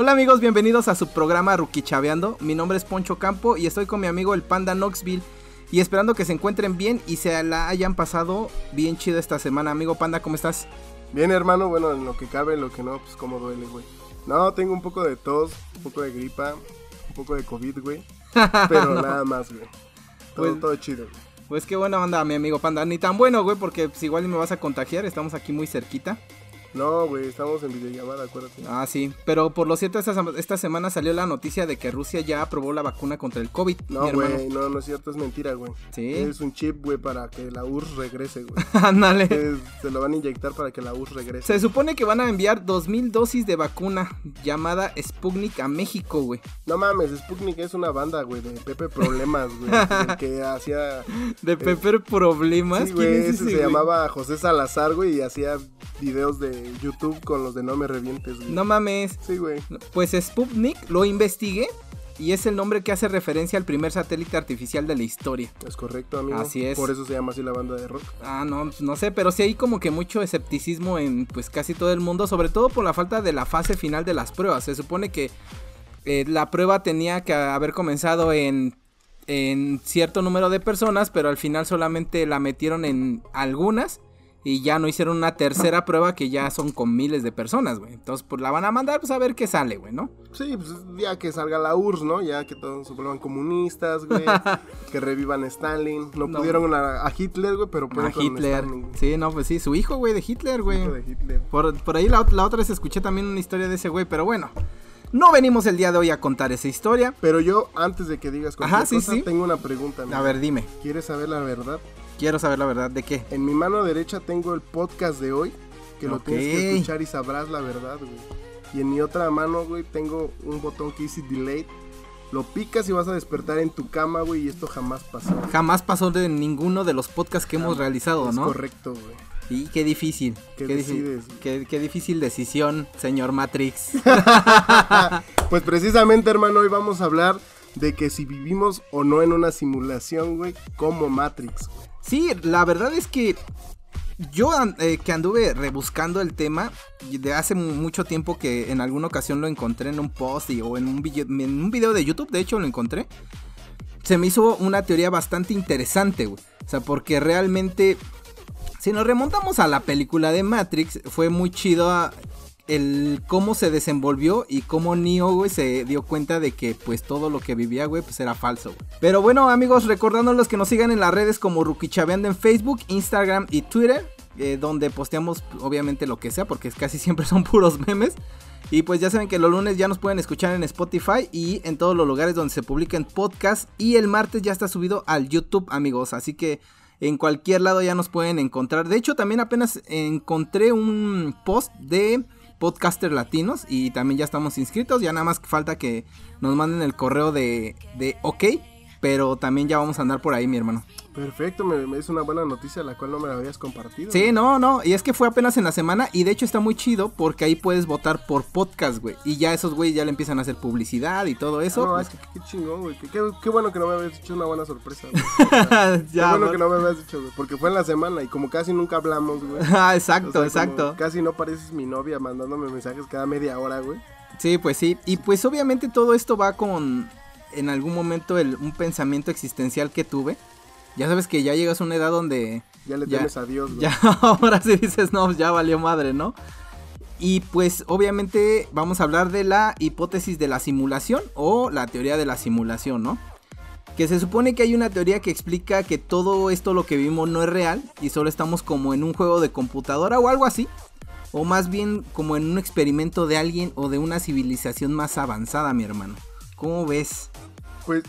Hola amigos, bienvenidos a su programa Rookie Chaveando. Mi nombre es Poncho Campo y estoy con mi amigo el Panda Knoxville. Y esperando que se encuentren bien y se la hayan pasado bien chido esta semana. Amigo Panda, ¿cómo estás? Bien, hermano, bueno, en lo que cabe, en lo que no, pues como duele, güey. No, tengo un poco de tos, un poco de gripa, un poco de COVID, güey. Pero nada más, güey. Todo, Pues- todo chido, güey. Pues qué buena onda, mi amigo Panda. Ni tan bueno, güey, porque pues, igual me vas a contagiar. Estamos aquí muy cerquita. No, güey, estamos en videollamada, acuérdate. Ah, sí. Pero por lo cierto, esta, esta semana salió la noticia de que Rusia ya aprobó la vacuna contra el COVID. No, güey, no, no es cierto, es mentira, güey. Sí. Es un chip, güey, para que la URSS regrese, güey. Ándale. Se lo van a inyectar para que la URSS regrese. Se supone que van a enviar 2000 dosis de vacuna llamada Sputnik a México, güey. No mames, Sputnik es una banda, güey, de Pepe Problemas, güey. que hacía... De Pepper Problemas. Eh, Sí, ¿quién güey, es ese ese, se llamaba José Salazar, güey, y hacía videos de YouTube con los de No Me Revientes, güey. No mames. Sí, güey. Pues Sputnik lo investigué y es el nombre que hace referencia al primer satélite artificial de la historia. Es correcto, amigo. Así es. Por eso se llama así la banda de rock. Ah, no, no sé, pero sí hay como que mucho escepticismo en pues casi todo el mundo, sobre todo por la falta de la fase final de las pruebas. Se supone que eh, la prueba tenía que haber comenzado en, en cierto número de personas, pero al final solamente la metieron en algunas y ya no hicieron una tercera prueba que ya son con miles de personas, güey. Entonces, pues la van a mandar pues a ver qué sale, güey, ¿no? Sí, pues ya que salga la URSS, ¿no? Ya que todos se vuelvan comunistas, güey. que revivan a Stalin. No, No. pudieron a, a Hitler, güey, pero A pueden con Hitler. Stalin. Sí, no, pues sí, su hijo, güey, de Hitler, güey. Hijo de Hitler. Por, por ahí la, la otra vez escuché también una historia de ese güey, pero bueno. No venimos el día de hoy a contar esa historia. Pero yo, antes de que digas cualquier Ajá, sí, cosa, sí. tengo una pregunta, amigo. A ver, dime. ¿Quieres saber la verdad? Quiero saber la verdad de qué. En mi mano derecha tengo el podcast de hoy, que lo tienes que escuchar y sabrás la verdad, güey. Y en mi otra mano, güey, tengo un botón que dice delay. Lo picas y vas a despertar en tu cama, güey, y esto jamás pasó. Jamás pasó de ninguno de los podcasts que hemos realizado, Es ¿no? correcto, güey. Y qué difícil. ¿Qué decides? qué, qué difícil decisión, señor Matrix. Pues precisamente, hermano, hoy vamos a hablar de que si vivimos o no en una simulación, güey, como Matrix, güey. Sí, la verdad es que yo eh, que anduve rebuscando el tema de hace mu- mucho tiempo que en alguna ocasión lo encontré en un post y- o en un, video, en un video de YouTube, de hecho lo encontré. Se me hizo una teoría bastante interesante, güey. O sea, porque realmente, si nos remontamos a la película de Matrix, fue muy chido el cómo se desenvolvió y cómo Neo, güey, se dio cuenta de que pues todo lo que vivía, güey, pues era falso, güey. Pero bueno, amigos, recordándoles que nos sigan en las redes como Rukichaveando en Facebook, Instagram y Twitter, eh, donde posteamos obviamente lo que sea, porque casi siempre son puros memes. Y pues ya saben que los lunes ya nos pueden escuchar en Spotify y en todos los lugares donde se publican podcasts. Y el martes ya está subido al YouTube, amigos. Así que en cualquier lado ya nos pueden encontrar. De hecho, también apenas encontré un post de podcaster latinos y también ya estamos inscritos. Ya nada más falta que nos manden el correo de, de OK. Pero también ya vamos a andar por ahí, mi hermano. Perfecto, me, me es una buena noticia la cual no me la habías compartido. Sí, no, no. Y es que fue apenas en la semana. Y de hecho está muy chido porque ahí puedes votar por podcast, güey. Y ya esos güey ya le empiezan a hacer publicidad y todo eso. No, pues, es que qué chingón, güey. Qué, bueno que no me habías hecho una buena sorpresa, güey. ya, qué bueno ¿no? que no me habías dicho, güey. Porque fue en la semana y como casi nunca hablamos, güey. Ah, O exacto, sea, exacto. Casi no pareces mi novia mandándome mensajes cada media hora, güey. Sí, pues sí. Y pues obviamente todo esto va con en algún momento el, un pensamiento existencial que tuve. Ya sabes que ya llegas a una edad donde Ya le temes a Dios, güey. ya ahora sí dices, no, ya valió madre, ¿no? Y pues obviamente vamos a hablar de la hipótesis de la simulación o la teoría de la simulación, ¿no? Que se supone que hay una teoría que explica que todo esto lo que vimos no es real y solo estamos como en un juego de computadora o algo así. O más bien como en un experimento de alguien o de una civilización más avanzada, mi hermano. ¿Cómo ves? Pues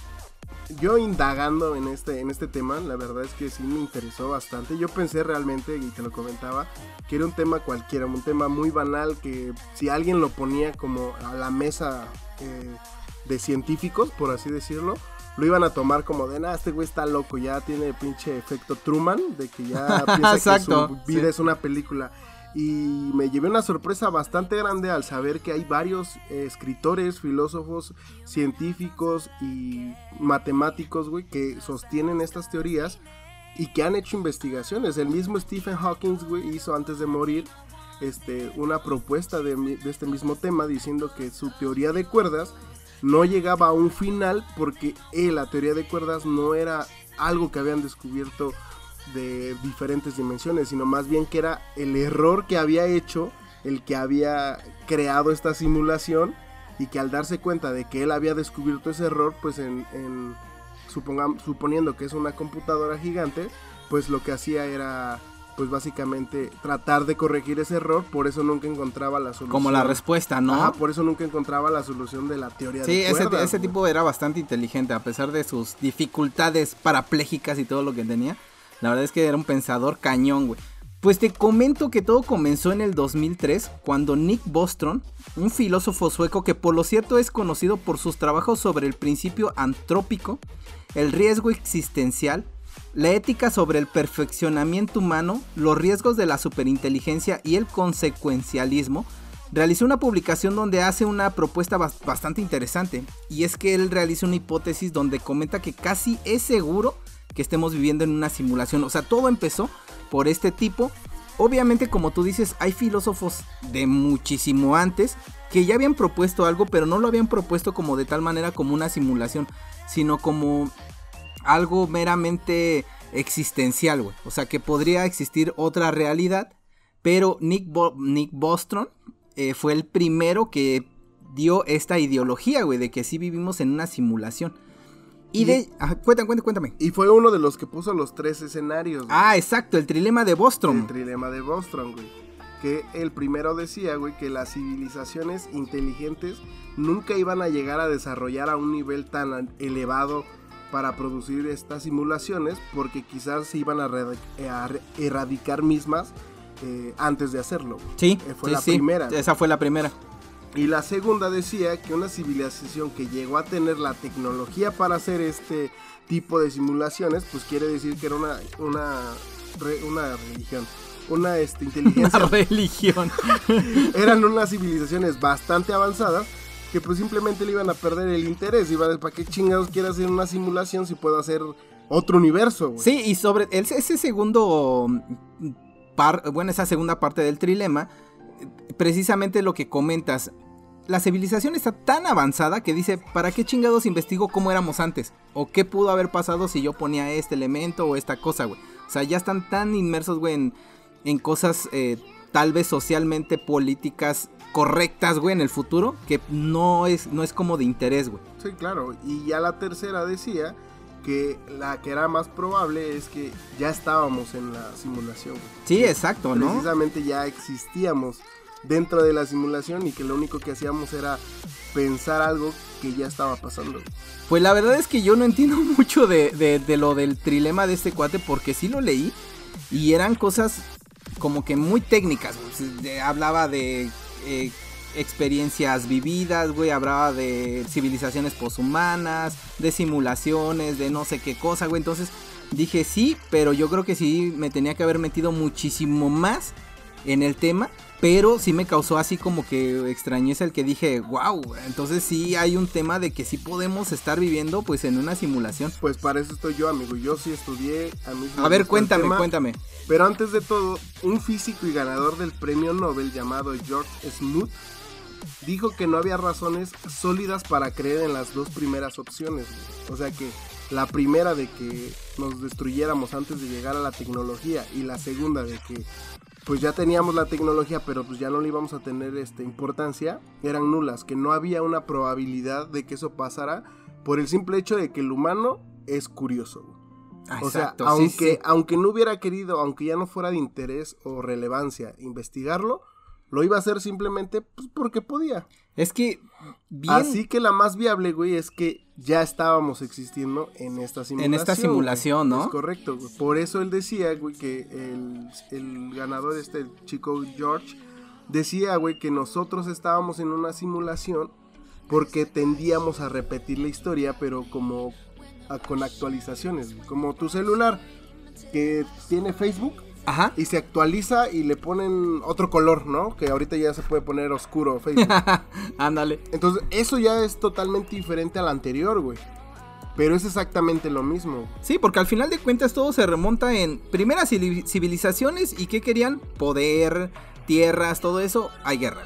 yo indagando en este, en este tema, la verdad es que sí me interesó bastante. Yo pensé realmente, y te lo comentaba, que era un tema cualquiera, un tema muy banal que si alguien lo ponía como a la mesa eh, de científicos, por así decirlo, lo iban a tomar como de, nah, este güey está loco, ya tiene pinche efecto Truman, de que ya piensa que su vida sí. es una película. Y me llevé una sorpresa bastante grande al saber que hay varios eh, escritores, filósofos, científicos y matemáticos, güey, que sostienen estas teorías y que han hecho investigaciones. El mismo Stephen Hawking, güey, hizo antes de morir este, una propuesta de, de este mismo tema diciendo que su teoría de cuerdas no llegaba a un final porque eh, la teoría de cuerdas no era algo que habían descubierto de diferentes dimensiones, sino más bien que era el error que había hecho el que había creado esta simulación y que al darse cuenta de que él había descubierto ese error, pues en, en suponiendo que es una computadora gigante, pues lo que hacía era pues básicamente tratar de corregir ese error, por eso nunca encontraba la solución. Como la respuesta, ¿no? Ajá, por eso nunca encontraba la solución de la teoría sí, de cuerdas. Sí, ese, tipo era bastante inteligente, a pesar de sus dificultades parapléjicas y todo lo que tenía. La verdad es que era un pensador cañón, güey. Pues te comento que todo comenzó en el 2003, cuando Nick Bostrom, un filósofo sueco que por lo cierto es conocido por sus trabajos sobre el principio antrópico, el riesgo existencial, la ética sobre el perfeccionamiento humano, los riesgos de la superinteligencia y el consecuencialismo, realizó una publicación donde hace una propuesta bastante interesante. Y es que él realiza una hipótesis donde comenta que casi es seguro que estemos viviendo en una simulación. O sea, todo empezó por este tipo. Obviamente, como tú dices, hay filósofos de muchísimo antes que ya habían propuesto algo, pero no lo habían propuesto como de tal manera como una simulación, sino como algo meramente existencial, güey. O sea, que podría existir otra realidad, pero Nick, Nick Bostrom eh, fue el primero que dio esta ideología, güey, de que sí vivimos en una simulación. Y, de. cuéntame, cuéntame, Y fue uno de los que puso los tres escenarios. Ah, exacto, el trilema de Bostrom. El trilema de Bostrom, güey. Que el primero decía, güey, que las civilizaciones inteligentes nunca iban a llegar a desarrollar a un nivel tan elevado para producir estas simulaciones porque quizás se iban a, erradicar mismas eh, antes de hacerlo. Sí, eh, fue la primera. Esa fue la primera. Y la segunda decía que una civilización que llegó a tener la tecnología para hacer este tipo de simulaciones, pues quiere decir que era una, una, una religión. Una este, inteligencia. Una religión. eran unas civilizaciones bastante avanzadas que pues simplemente le iban a perder el interés. Iba a ¿para qué chingados quiere hacer una simulación si puedo hacer otro universo? Sí, y sobre ese segundo. Par, bueno, esa segunda parte del trilema precisamente lo que comentas. La civilización está tan avanzada que dice, ¿para qué chingados investigo cómo éramos antes? ¿O qué pudo haber pasado si yo ponía este elemento o esta cosa, güey? O sea, ya están tan inmersos, güey, en, cosas eh, tal vez socialmente políticas correctas, güey, en el futuro, que no es, no es como de interés, güey. Sí, claro. Y ya la tercera decía que la que era más probable es que ya estábamos en la simulación. Sí, exacto, ¿no? Precisamente ya existíamos dentro de la simulación y que lo único que hacíamos era pensar algo que ya estaba pasando. Pues la verdad es que yo no entiendo mucho de, lo del trilema de este cuate porque sí lo leí y eran cosas como que muy técnicas. hablaba de eh, experiencias vividas, güey, hablaba de civilizaciones poshumanas, de simulaciones, de no sé qué cosa, güey. Entonces dije sí, pero yo creo que sí me tenía que haber metido muchísimo más en el tema pero sí me causó así como que extrañeza el que dije, wow, entonces sí hay un tema de que sí podemos estar viviendo pues en una simulación. Pues para eso estoy yo, amigo. Yo sí estudié. A, a ver, cuéntame, cuéntame. Pero antes de todo, un físico y ganador del premio Nobel llamado George Smoot dijo que no había razones sólidas para creer en las dos primeras opciones. O sea que la primera de que nos destruyéramos antes de llegar a la tecnología y la segunda de que pues ya teníamos la tecnología, pero pues ya no le íbamos a tener este, importancia, eran nulas, que no había una probabilidad de que eso pasara por el simple hecho de que el humano es curioso. o sea, aunque, aunque no hubiera querido, aunque ya no fuera de interés o relevancia investigarlo, lo iba a hacer simplemente pues, porque podía. Es que. Así que la más viable, güey, es que ya estábamos existiendo en esta simulación. En esta simulación, ¿no? Es correcto, Por eso él decía, güey, que el, ganador, este chico George, decía, güey, que nosotros estábamos en una simulación porque tendíamos a repetir la historia, pero como con actualizaciones, como tu celular que tiene Facebook Ajá. Y se actualiza y le ponen otro color, ¿no? Que ahorita ya se puede poner oscuro Facebook. Ándale. Entonces, eso ya es totalmente diferente al anterior, güey. Pero es exactamente lo mismo. Sí, porque al final de cuentas todo se remonta en primeras civilizaciones y que querían poder, tierras, todo eso, hay guerra.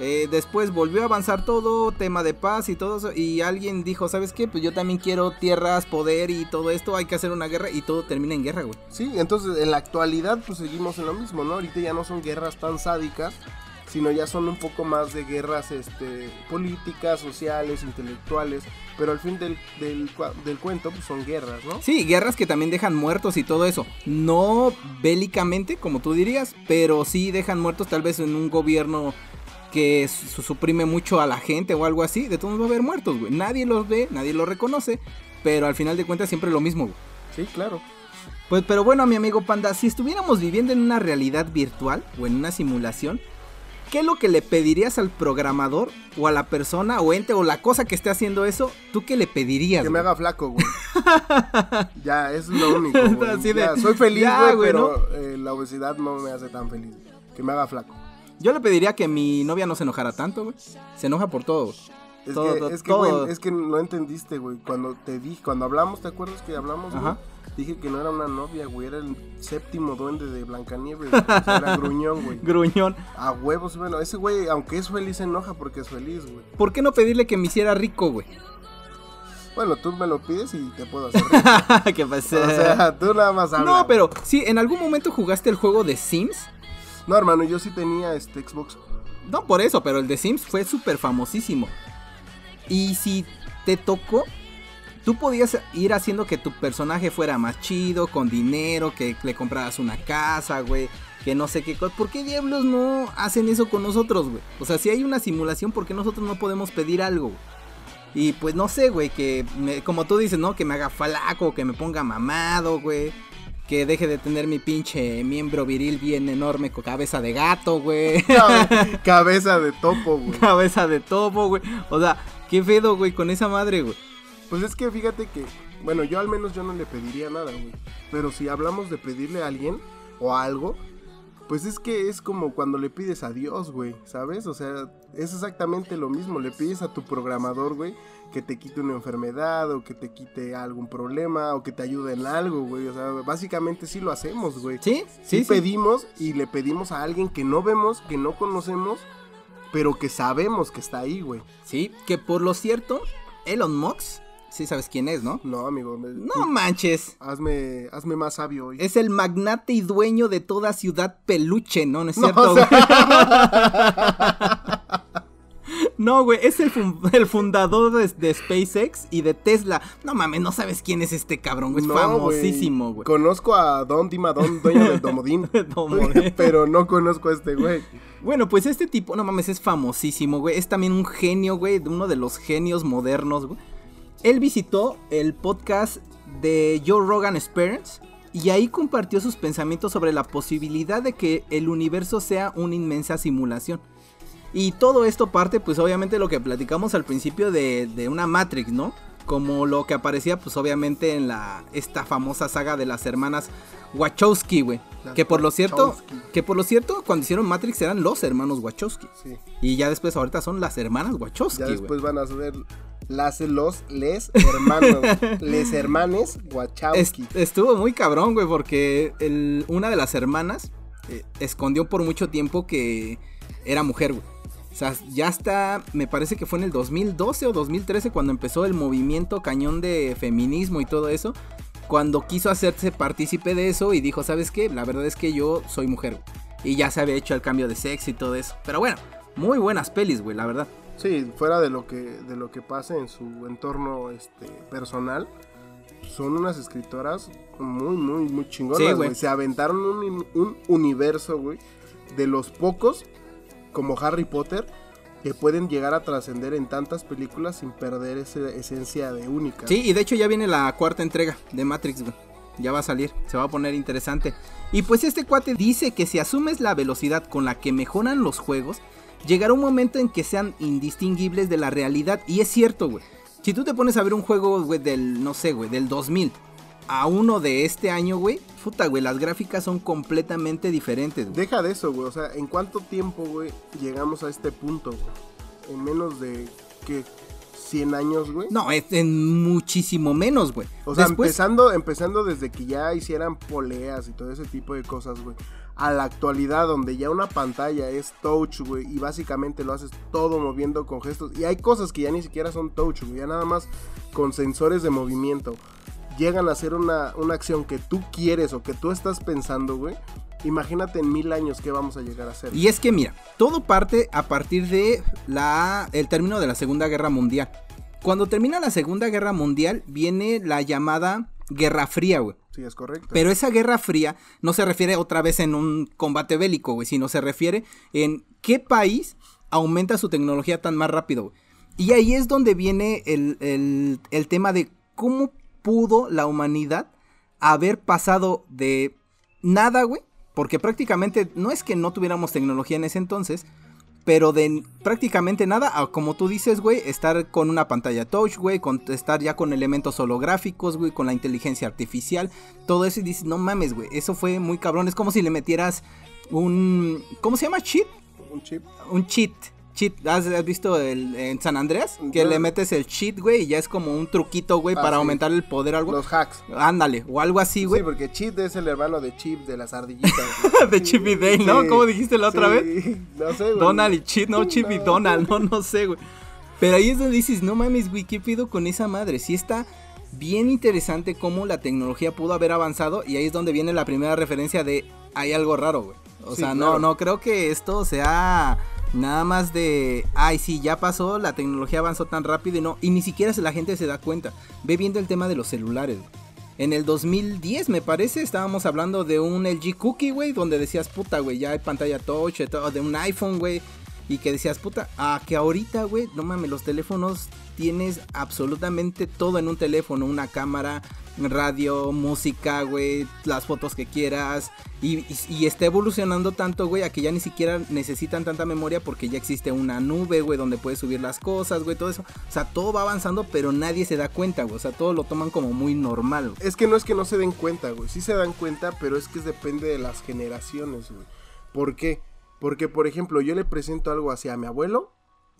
Eh, después volvió a avanzar todo, tema de paz y todo eso. Y alguien dijo, ¿sabes qué? Pues yo también quiero tierras, poder y todo esto. Hay que hacer una guerra y todo termina en guerra, güey. Sí, entonces en la actualidad pues seguimos en lo mismo, ¿no? Ahorita ya no son guerras tan sádicas, sino ya son un poco más de guerras este, políticas, sociales, intelectuales. Pero al fin del, del, del cuento pues son guerras, ¿no? Sí, guerras que también dejan muertos y todo eso. No bélicamente, como tú dirías, pero sí dejan muertos tal vez en un gobierno que suprime mucho a la gente o algo así, de todos va a haber muertos, güey. Nadie los ve, nadie los reconoce, pero al final de cuentas siempre lo mismo, güey. Sí, claro. Pues, pero bueno, mi amigo Panda, si estuviéramos viviendo en una realidad virtual o en una simulación, ¿qué es lo que le pedirías al programador o a la persona o ente o la cosa que esté haciendo eso? ¿Tú qué le pedirías? Que me haga flaco, güey. ya, es lo único. Güey. soy feliz, güey, pero eh, la obesidad no me hace tan feliz. Que me haga flaco. Yo le pediría que mi novia no se enojara tanto, güey. Se enoja por todo. Es, que, es, que, güey, es que no entendiste, güey. Cuando te dije, cuando hablamos, ¿te acuerdas que hablamos. Dije que no era una novia, güey, era el séptimo duende de Blancanieves, o sea, era gruñón, güey. Gruñón. A huevos, bueno, ese güey, aunque es feliz, se enoja porque es feliz, güey. ¿Por qué no pedirle que me hiciera rico, güey? Bueno, tú me lo pides y te puedo hacer rico. ¿Qué pasa? O sea, tú nada más hablas. No, pero, sí, ¿en algún momento jugaste el juego de Sims? No, hermano, yo sí tenía este Xbox. No por eso, pero el de Sims fue súper famosísimo. Y si te tocó, tú podías ir haciendo que tu personaje fuera más chido, con dinero, que le compraras una casa, güey. Que no sé qué cosa. ¿Por qué diablos no hacen eso con nosotros, güey? O sea, si hay una simulación, ¿por qué nosotros no podemos pedir algo? Y pues no sé, güey, que como tú dices, ¿no? Que me haga falaco, que me ponga mamado, güey que deje de tener mi pinche miembro viril bien enorme con cabeza de gato, güey. cabeza de topo, güey. Cabeza de topo, güey. O sea, qué pedo, güey, con esa madre, güey. Pues es que fíjate que, bueno, yo al menos yo no le pediría nada, güey. Pero si hablamos de pedirle a alguien o algo, pues es que es como cuando le pides a Dios, güey, ¿sabes? O sea, es exactamente lo mismo. Le pides a tu programador, güey, que te quite una enfermedad o que te quite algún problema o que te ayude en algo, güey. O sea, básicamente sí lo hacemos, güey. Sí, sí. pedimos y le pedimos a alguien que no vemos, que no conocemos, pero que sabemos que está ahí, güey. Sí, que por lo cierto, Elon Musk Sí sabes quién es, ¿no? No, amigo. no manches. Hazme, hazme más sabio hoy. Es el magnate y dueño de toda ciudad peluche, ¿no? ¿No es cierto? No, güey, es el, fundador de, SpaceX y de Tesla. No mames, no sabes quién es este cabrón, güey. Es famosísimo, güey. Conozco a Don Dimadón, dueño del Domodín. pero no conozco a este güey. Bueno, pues este tipo, no mames, es famosísimo, güey. Es también un genio, güey, uno de los genios modernos, güey. Él visitó el podcast de Joe Rogan Experience y ahí compartió sus pensamientos sobre la posibilidad de que el universo sea una inmensa simulación. Y todo esto parte, pues obviamente lo que platicamos al principio de, de una Matrix, ¿no? Como lo que aparecía, pues obviamente en la esta famosa saga de las hermanas Wachowski, güey. Que por lo cierto, que por lo cierto, cuando hicieron Matrix eran los hermanos Wachowski. Sí. Y ya después ahorita son las hermanas Wachowski, Ya después van a ser las, los, les hermanos, les hermanes Wachowski. estuvo muy cabrón, güey, porque el, una de las hermanas eh, escondió por mucho tiempo que era mujer, güey. O sea, ya está, me parece que fue en el 2012 o 2013 cuando empezó el movimiento cañón de feminismo y todo eso. Cuando quiso hacerse partícipe de eso y dijo, ¿sabes qué? La verdad es que yo soy mujer. Y ya se había hecho el cambio de sexo y todo eso. Pero bueno, muy buenas pelis, güey, la verdad. Sí, fuera de lo que, de lo que pase en su entorno este, personal, son unas escritoras muy, muy, muy chingonas, güey. Se aventaron un, un universo, güey, de los pocos como Harry Potter que pueden llegar a trascender en tantas películas sin perder esa esencia de única. Sí, y de hecho ya viene la cuarta entrega de Matrix, Ya va a salir, se va a poner interesante. Y pues este cuate dice que si asumes la velocidad con la que mejoran los juegos, llegará un momento en que sean indistinguibles de la realidad. Y es cierto, güey. Si tú te pones a ver un juego, güey, del, no sé, güey, del 2000 a uno de este año, güey, puta, güey, las gráficas son completamente diferentes. Deja de eso, güey, o sea, ¿en cuánto tiempo, güey, llegamos a este punto, güey? En menos de, ¿qué? 100 años, güey. No, es en muchísimo menos, güey. O sea, empezando, empezando desde que ya hicieran poleas y todo ese tipo de cosas, güey. a la actualidad donde ya una pantalla es touch, güey, y básicamente lo haces todo moviendo con gestos. Y hay cosas que ya ni siquiera son touch, güey, ya nada más con sensores de movimiento. Llegan a hacer una, una acción que tú quieres o que tú estás pensando, güey. Imagínate en mil años qué vamos a llegar a hacer. Y es que mira, todo parte a partir de la, el término de la Segunda Guerra Mundial. Cuando termina la Segunda Guerra Mundial viene la llamada Guerra Fría, güey. Sí, es correcto. Pero esa Guerra Fría no se refiere otra vez en un combate bélico, güey, sino se refiere en qué país aumenta su tecnología tan más rápido, güey. Y ahí es donde viene el, el, el tema de cómo pudo la humanidad haber pasado de nada, güey, porque prácticamente no es que no tuviéramos tecnología en ese entonces, pero de prácticamente nada, a, como tú dices, güey, estar con una pantalla touch, güey, con, estar ya con elementos holográficos, güey, con la inteligencia artificial, todo eso y dices, no mames, güey, eso fue muy cabrón, es como si le metieras un, ¿cómo se llama? ¿Cheat? Un chip. Un cheat. Cheat, ¿Has, has visto el, en San Andreas? Que le metes el cheat, güey, y ya es como un truquito, güey, Ah, para sí. aumentar el poder algo. Los hacks. Ándale, o algo así, güey. Sí, porque Chip es el hermano de Chip de las ardillitas. de Chip y Dale, ¿no? Sí, ¿Cómo dijiste la otra sí, vez? No sé, güey. Donald y Chip, no, Chip y. Donald, no, no sé, güey. Pero ahí es donde dices, no mames, güey, ¿qué pido con esa madre? Sí está bien interesante cómo la tecnología pudo haber avanzado y ahí es donde viene la primera referencia de hay algo raro, güey. O Sí, sea, claro. no, no creo que esto sea nada más de, ay, sí, ya pasó, la tecnología avanzó tan rápido y no, y ni siquiera la gente se da cuenta. Ve viendo el tema de los celulares. En el 2010, me parece, estábamos hablando de un LG Cookie, güey, donde decías, puta, güey, ya hay pantalla touch, de un iPhone, güey, y que decías, puta, ah, que ahorita, güey, no mames, los teléfonos tienes absolutamente todo en un teléfono, una cámara, radio, música, güey, las fotos que quieras, y, y, está evolucionando tanto, güey, a que ya ni siquiera necesitan tanta memoria porque ya existe una nube, güey, donde puedes subir las cosas, güey, todo eso. O sea, todo va avanzando, pero nadie se da cuenta, güey, o sea, todo lo toman como muy normal. Es que no es que no se den cuenta, güey. Sí se dan cuenta, pero es que depende de las generaciones, güey. ¿Por qué? Porque, por ejemplo, yo le presento algo así a mi abuelo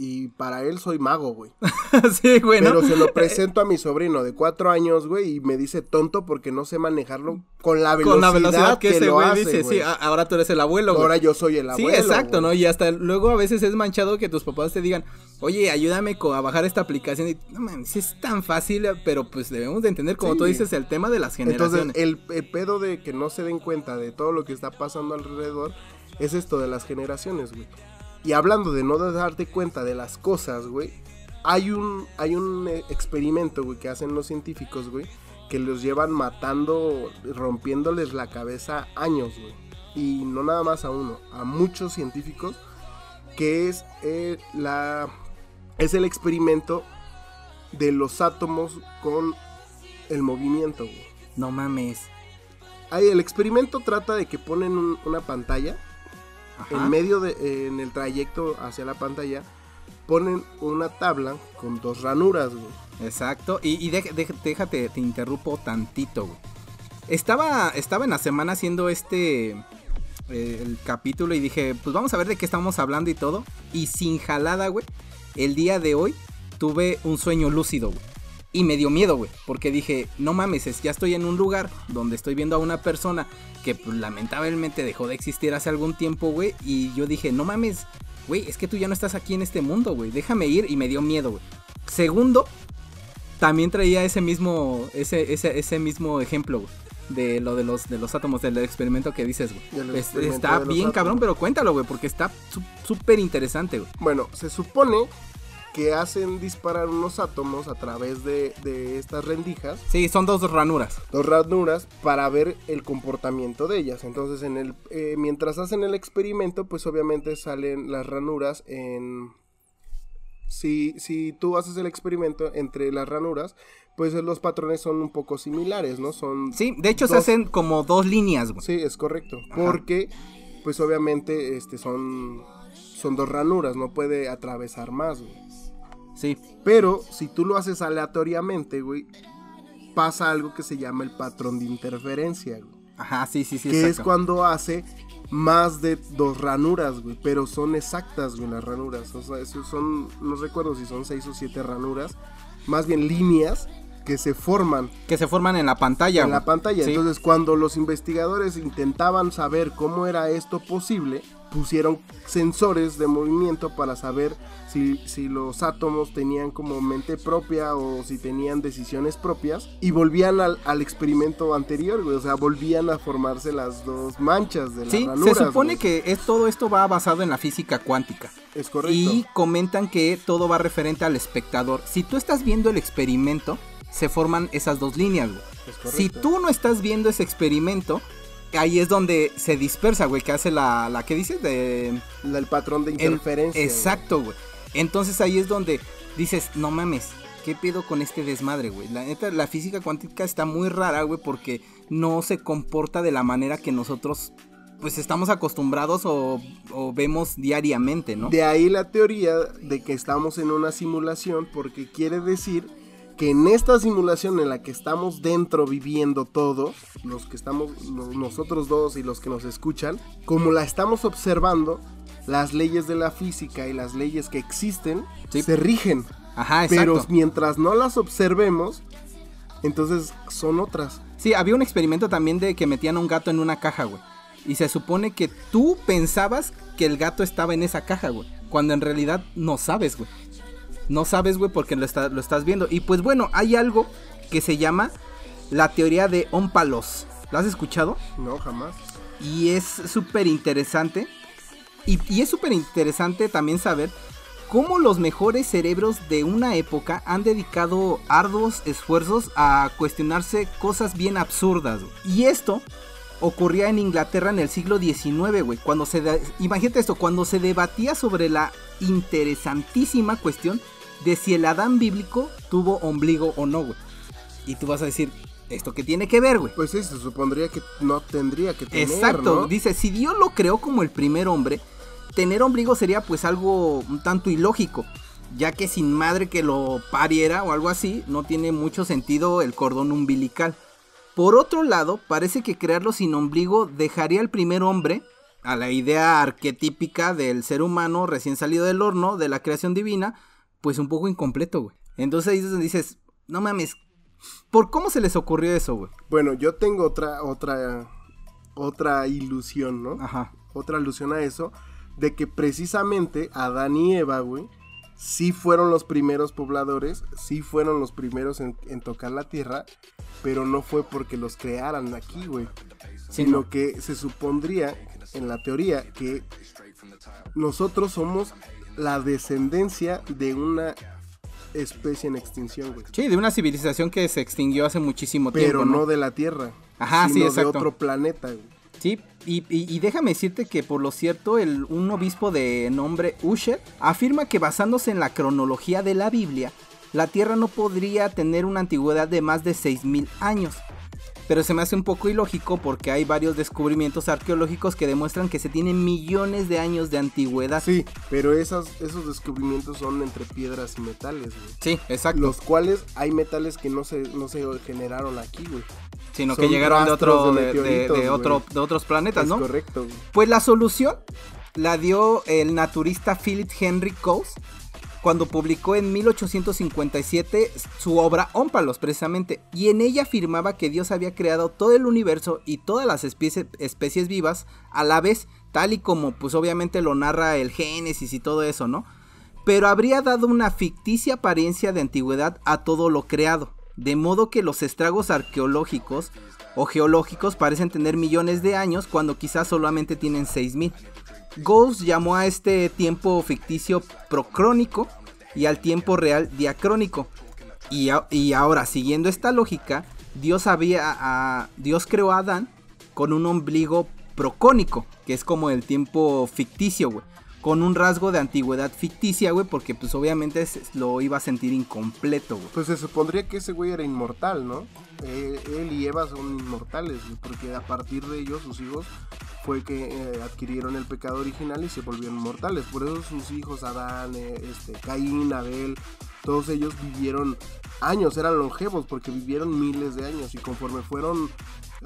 y para él soy mago, güey. sí, güey, ¿no? Pero se lo presento a mi sobrino de cuatro años, güey, y me dice tonto porque no sé manejarlo con la velocidad, Con la velocidad que, ese lo güey hace, dice, güey. sí, ahora tú eres el abuelo, güey. Ahora yo soy el Sí, abuelo. exacto, güey. ¿no? Y hasta luego a veces es manchado que tus papás te digan, oye, ayúdame a bajar esta aplicación. Y no mames, es tan fácil, pero pues debemos de entender, como Sí. tú dices, el tema de las Entonces, generaciones. el, el pedo de que no se den cuenta de todo lo que está pasando alrededor es esto de las generaciones, güey. Y hablando de no darte cuenta de las cosas, güey, hay un, hay un eh, experimento, güey, que hacen los científicos, güey, que los llevan matando, rompiéndoles la cabeza años, güey. Y no nada más a uno, a muchos científicos, que es eh, la es el experimento de los átomos con el movimiento, güey. No mames. Ahí el experimento trata de que ponen un- una pantalla Ajá. en medio de en el trayecto hacia la pantalla ponen una tabla con dos ranuras, güey. Exacto. Y, y deja- déjate, te interrumpo tantito, güey. Estaba, estaba en la semana haciendo este eh, el capítulo y dije, pues vamos a ver de qué estamos hablando y todo. Y sin jalada, güey. El día de hoy tuve un sueño lúcido, güey. Y me dio miedo, güey. Porque dije, no mames, es- ya estoy en un lugar donde estoy viendo a una persona que pues, lamentablemente dejó de existir hace algún tiempo, güey. Y yo dije, no mames, güey, es que tú ya no estás aquí en este mundo, güey. Déjame ir. Y me dio miedo, güey. Segundo, también traía ese mismo, ese, ese, ese mismo ejemplo, güey, de lo de los, de los átomos, del experimento que dices, güey. Es- está bien cabrón, pero cuéntalo, güey, porque está su- súper interesante, güey. Bueno, se supone que hacen disparar unos átomos a través de, de estas rendijas, Sí, son dos ranuras. dos ranuras, para ver el comportamiento de ellas. Entonces, en el, eh, mientras hacen el experimento, pues obviamente salen las ranuras en... Si, si tú haces el experimento entre las ranuras, pues los patrones son un poco similares, ¿no? Son... Sí, de hecho se hacen como dos líneas, güey. Sí, es correcto. Ajá. Porque, pues obviamente, este son, son dos ranuras, no puede atravesar más, güey. Sí, Pero si tú lo haces aleatoriamente, güey, pasa algo que se llama el patrón de interferencia, güey. ajá, sí, sí, sí. que es cuando hace más de dos ranuras, güey. Pero son exactas, güey, las ranuras. O sea, esos son, no recuerdo si son seis o siete ranuras. Más bien líneas que se forman. Que se forman en la pantalla. En la pantalla. Entonces, cuando los investigadores intentaban saber cómo era esto posible, pusieron sensores de movimiento para saber si, si, los átomos tenían como mente propia o si tenían decisiones propias y volvían al, al experimento anterior, güey, o sea, volvían a formarse las dos manchas de la Sí, se supone que es, todo esto va basado en la física cuántica. Es correcto. Y comentan que todo va referente al espectador. Si tú estás viendo el experimento, se forman esas dos líneas, güey. Si tú no estás viendo ese experimento, ahí es donde se dispersa, güey, que hace la, la ¿qué dices? De... el patrón de interferencia. exacto, güey. Entonces ahí es donde dices, no mames, ¿qué pedo con este desmadre, güey? La neta, la física cuántica está muy rara, güey, porque no se comporta de la manera que nosotros pues estamos acostumbrados o, o, vemos diariamente, ¿no? De ahí la teoría de que estamos en una simulación porque quiere decir que en esta simulación en la que estamos dentro viviendo todos, los que estamos, nosotros dos y los que nos escuchan, como la estamos observando, las leyes de la física y las leyes que existen se rigen. Ajá, exacto. Pero mientras no las observemos, entonces son otras. Sí, había un experimento también de que metían a un gato en una caja, güey. Y se supone que tú pensabas que el gato estaba en esa caja, güey. Cuando en realidad no sabes, güey. No sabes, güey, porque lo, lo estás viendo. Y pues bueno, hay algo que se llama la teoría de Ompalos. ¿Lo has escuchado? No, jamás. Y es súper interesante. Y, y, es súper interesante también saber cómo los mejores cerebros de una época han dedicado arduos esfuerzos a cuestionarse cosas bien absurdas. Y esto ocurría en Inglaterra en el siglo XIX, güey. Cuando se... Imagínate esto, cuando se debatía sobre la interesantísima cuestión de si el Adán bíblico tuvo ombligo o no, güey. Y tú vas a decir, ¿esto qué tiene que ver, güey? Pues sí, se supondría que no tendría que tener, Exacto, dice, si Dios lo creó como el primer hombre, tener ombligo sería pues algo un tanto ilógico, ya que sin madre que lo pariera o algo así, no tiene mucho sentido el cordón umbilical. Por otro lado, parece que crearlo sin ombligo dejaría al primer hombre a la idea arquetípica del ser humano recién salido del horno, de la creación divina, pues un poco incompleto, güey. Entonces ahí es donde dices, no mames, ¿por cómo se les ocurrió eso, güey? Bueno, yo tengo otra, otra, otra ilusión, ¿no? Ajá. Otra alusión a eso, de que precisamente Adán y Eva, güey, sí fueron los primeros pobladores, sí fueron los primeros en, en tocar la tierra, pero no fue porque los crearan aquí, güey. Sino que se supondría, en la teoría, que nosotros somos la descendencia de una especie en extinción, güey. Sí, de una civilización que se extinguió hace muchísimo tiempo. Pero no, de la Tierra. Ajá, sino sí, exacto. de otro planeta, güey. Sí, y, y, y, déjame decirte que por lo cierto, el, un obispo de nombre Usher afirma que basándose en la cronología de la Biblia, la Tierra no podría tener una antigüedad de más de 6.000 años. Pero se me hace un poco ilógico porque hay varios descubrimientos arqueológicos que demuestran que se tienen millones de años de antigüedad. Sí, pero esas, esos descubrimientos son entre piedras y metales, güey. Sí, exacto. Los cuales hay metales que no se, no se generaron aquí, güey. Sino son que llegaron de, otro, de, de, de otro, de otros planetas, es ¿no? correcto. Güey. Pues la solución la dio el naturista Philip Henry Coase cuando publicó en 1857 su obra Ómpalos, precisamente, y en ella afirmaba que Dios había creado todo el universo y todas las especies, vivas a la vez, tal y como pues obviamente lo narra el Génesis y todo eso, ¿no? Pero habría dado una ficticia apariencia de antigüedad a todo lo creado, de modo que los estragos arqueológicos o geológicos parecen tener millones de años cuando quizás solamente tienen 6000. Ghost llamó a este tiempo ficticio procrónico y al tiempo real diacrónico. Y, y ahora, siguiendo esta lógica, Dios, había, Dios creó a Adán con un ombligo procónico, que es como el tiempo ficticio, güey. Con un rasgo de antigüedad ficticia, güey, porque pues obviamente lo iba a sentir incompleto, güey. Pues se supondría que ese güey era inmortal, ¿no? Eh, él y Eva son inmortales, porque a partir de ellos, sus hijos, fue que eh, adquirieron el pecado original y se volvieron mortales. Por eso sus hijos, Adán, eh, este, Caín, Abel, todos ellos vivieron años, eran longevos porque vivieron miles de años y conforme fueron,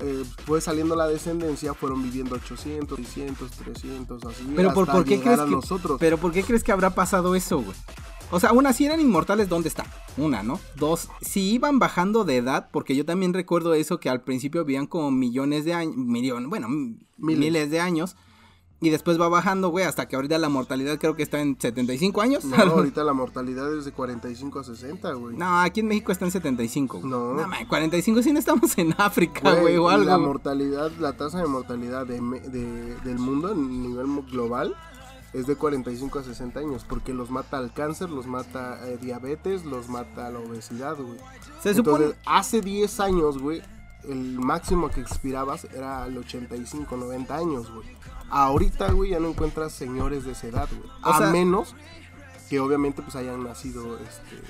eh, fue saliendo la descendencia, fueron viviendo 800, 600, 300, así. Pero hasta por, ¿por qué crees que, nosotros. pero ¿por qué crees que habrá pasado eso, güey? O sea, aún así eran inmortales, ¿dónde está? Una, ¿no? Dos, si iban bajando de edad, porque yo también recuerdo eso que al principio vivían como millones de años, millón, bueno, miles. de años. Y después va bajando, güey, hasta que ahorita la mortalidad creo que está en 75 años. No, ahorita la mortalidad es de 45 a 60, güey. No, aquí en México está en 75. No. No, 45 si no estamos en África, güey, o algo. La mortalidad, la tasa de mortalidad de, del mundo a nivel global es de 45 a 60 años, porque los mata el cáncer, los mata eh, diabetes, los mata la obesidad, güey. Se Entonces, hace 10 años, güey, el máximo que expirabas era al 85, 90 años, güey. Ahorita, güey, ya no encuentras señores de esa edad, güey. A menos que obviamente pues hayan nacido, este...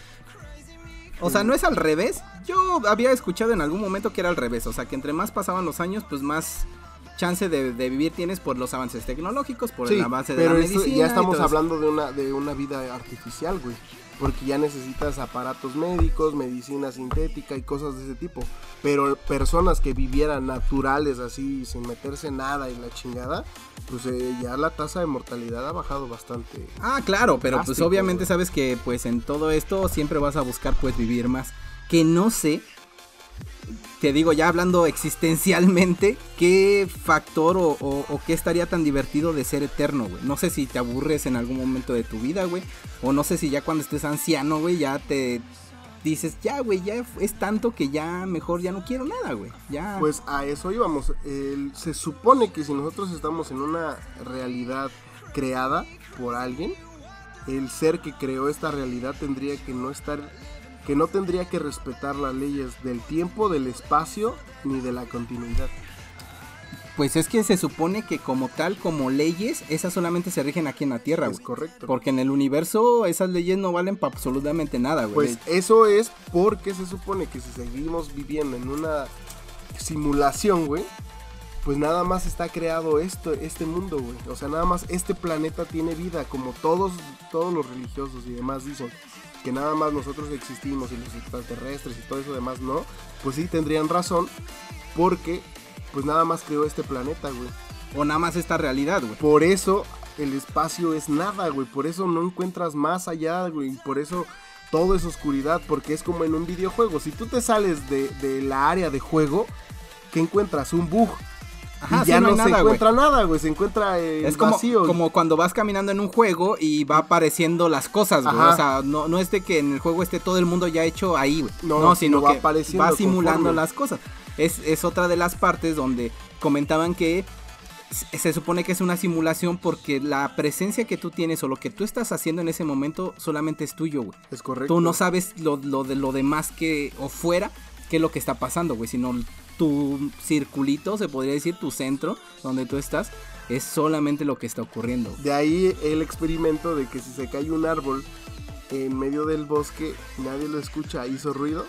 O sea, ¿no es al revés? Yo había escuchado en algún momento que era al revés. O sea, que entre más pasaban los años, pues más chance de, vivir tienes por los avances tecnológicos, por el avance de la medicina. Ya estamos hablando de una, de una vida artificial, güey. Porque ya necesitas aparatos médicos, medicina sintética y cosas de ese tipo. Pero personas que vivieran naturales así, sin meterse nada y la chingada, pues eh, ya la tasa de mortalidad ha bajado bastante. Ah, claro, pero pues obviamente sabes que pues en todo esto siempre vas a buscar pues vivir más. Que no sé te digo, ya hablando existencialmente, ¿qué factor o, qué estaría tan divertido de ser eterno, güey? No sé si te aburres en algún momento de tu vida, güey. O no sé si ya cuando estés anciano, güey, ya te dices, ya, güey, ya es tanto que ya mejor ya no quiero nada, güey. Ya. Pues a eso íbamos. se supone que si nosotros estamos en una realidad creada por alguien, el ser que creó esta realidad tendría que no estar que no tendría que respetar las leyes del tiempo, del espacio ni de la continuidad. Pues es que se supone que como tal, como leyes, esas solamente se rigen aquí en la Tierra, güey. Es correcto. Porque en el universo esas leyes no valen para absolutamente nada, güey. Pues eso es porque se supone que si seguimos viviendo en una simulación, güey, pues nada más está creado esto, este mundo, güey. O sea, nada más este planeta tiene vida, como todos, todos los religiosos y demás dicen que nada más nosotros existimos y los extraterrestres y todo eso demás no, pues sí tendrían razón, porque pues nada más creó este planeta, güey. O nada más esta realidad, güey. Por eso el espacio es nada, güey. Por eso no encuentras más allá, güey. Por eso todo es oscuridad, porque es como en un videojuego. Si tú te sales de, de la área de juego, ¿qué encuentras? Un bug ya no, se encuentra nada, güey. Se encuentra el es como, vacío. como cuando vas caminando en un juego y va apareciendo las cosas, güey. O sea, no, no es de que en el juego esté todo el mundo ya hecho ahí, güey. No, sino que va simulando las cosas. Es, es otra de las partes donde comentaban que se supone que es una simulación porque la presencia que tú tienes o lo que tú estás haciendo en ese momento solamente es tuyo, güey. Es correcto. Tú no sabes lo, lo, de lo demás que o fuera qué es lo que está pasando, güey, sino tu circulito, se podría decir, tu centro, donde tú estás, es solamente lo que está ocurriendo. De ahí el experimento de que si se cae un árbol en medio del bosque, nadie lo escucha, hizo ruido.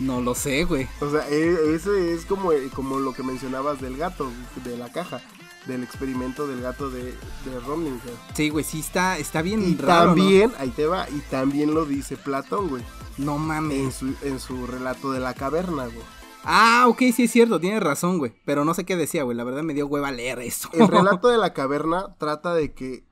No lo sé, güey. O sea, e, ese es como, como lo que mencionabas del gato, de la caja del experimento del gato de, de Romney. Sí, güey, sí está, está bien y También, ahí te va, y también lo dice Platón, güey. No mames. En su, en su relato de la caverna, güey. Ah, ok, sí es cierto, tienes razón, güey. Pero no sé qué decía, güey. La verdad me dio hueva leer eso. El relato de la caverna trata de que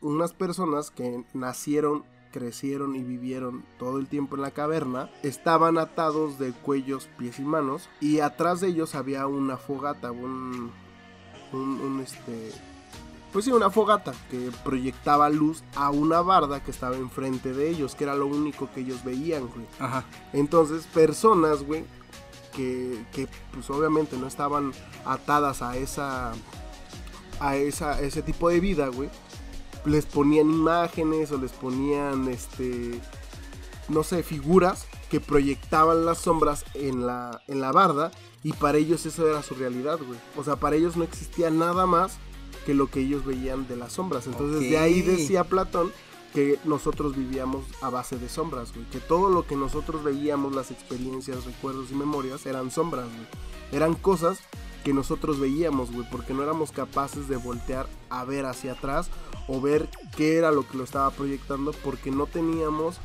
unas personas que nacieron, crecieron y vivieron todo el tiempo en la caverna estaban atados de cuellos, pies y manos. Y atrás de ellos había una fogata, un. un, un este. Pues sí, una fogata que proyectaba luz a una barda que estaba enfrente de ellos, que era lo único que ellos veían, güey. Ajá. Entonces, personas, güey, que, pues obviamente no estaban atadas a esa a esa ese tipo de vida, güey. Les ponían imágenes o les ponían este no sé, figuras que proyectaban las sombras en la en la barda y para ellos eso era su realidad, güey. O sea, para ellos no existía nada más que lo que ellos veían de las sombras. Entonces, de ahí decía Platón que nosotros vivíamos a base de sombras, güey. Que todo lo que nosotros veíamos, las experiencias, recuerdos y memorias, eran sombras, güey. Eran cosas que nosotros veíamos, güey, porque no éramos capaces de voltear a ver hacia atrás o ver qué era lo que lo estaba proyectando, porque no teníamos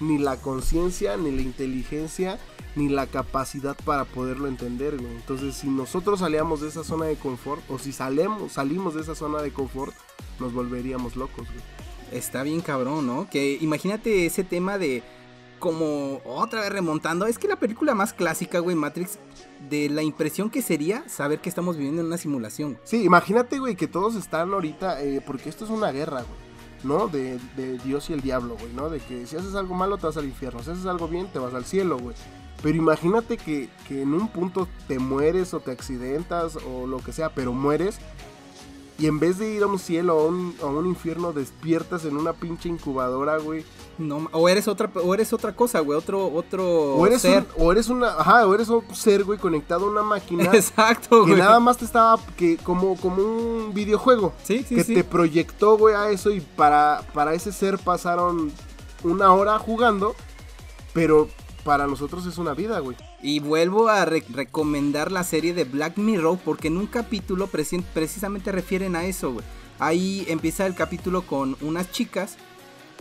ni la conciencia, ni la inteligencia, ni la capacidad para poderlo entender, güey. Entonces, si nosotros salíamos de esa zona de confort, o si salemos, salimos de esa zona de confort, nos volveríamos locos, güey está bien cabrón, ¿no? Que imagínate ese tema de como otra vez remontando. Es que la película más clásica, güey, Matrix, de la impresión que sería saber que estamos viviendo en una simulación. Sí, imagínate, güey, que todos están ahorita, eh, porque esto es una guerra, güey. ¿No? De, de Dios y el diablo, güey, ¿no? De que si haces algo malo te vas al infierno, si haces algo bien te vas al cielo, güey. Pero imagínate que, que en un punto te mueres o te accidentas o lo que sea, pero mueres y en vez de ir a un cielo o a un, infierno, despiertas en una pinche incubadora, güey. No, o eres otra, o eres otra cosa, güey, otro, otro o eres ser. o eres una, ajá, o eres un ser, güey, conectado a una máquina. Exacto, güey. Que nada más te estaba, que como, como un videojuego. Sí, sí, Que te proyectó, güey, a eso y para, para ese ser pasaron una hora jugando, pero para nosotros es una vida, güey. Y vuelvo a recomendar la serie de Black Mirror porque en un capítulo precisamente refieren a eso, güey. Ahí empieza el capítulo con unas chicas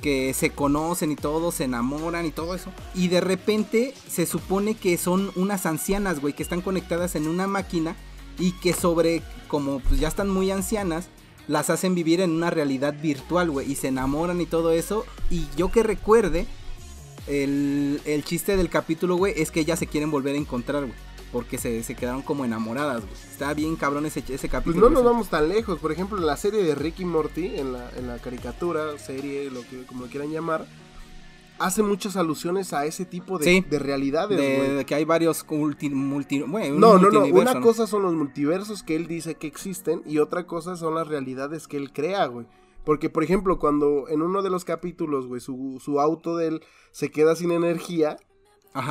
que se conocen y todo, se enamoran y todo eso. Y de repente se supone que son unas ancianas, güey, que están conectadas en una máquina y que sobre, como pues ya están muy ancianas, las hacen vivir en una realidad virtual, güey, y se enamoran y todo eso. Y yo que recuerde, el, chiste del capítulo, güey, es que ellas se quieren volver a encontrar, güey. Porque se, quedaron como enamoradas, güey. Está bien cabrón ese, ese capítulo. Pues no nos vamos tan lejos. Por ejemplo, la serie de Ricky Morty, en la, en la caricatura, serie, lo que como lo quieran llamar, hace muchas alusiones a ese tipo de, de realidades, de, de, que hay varios multi, multi No, no, no. Una cosa son los multiversos que él dice que existen y otra cosa son las realidades que él crea, güey. Porque, por ejemplo, cuando en uno de los capítulos, güey, su, su auto de él se queda sin energía,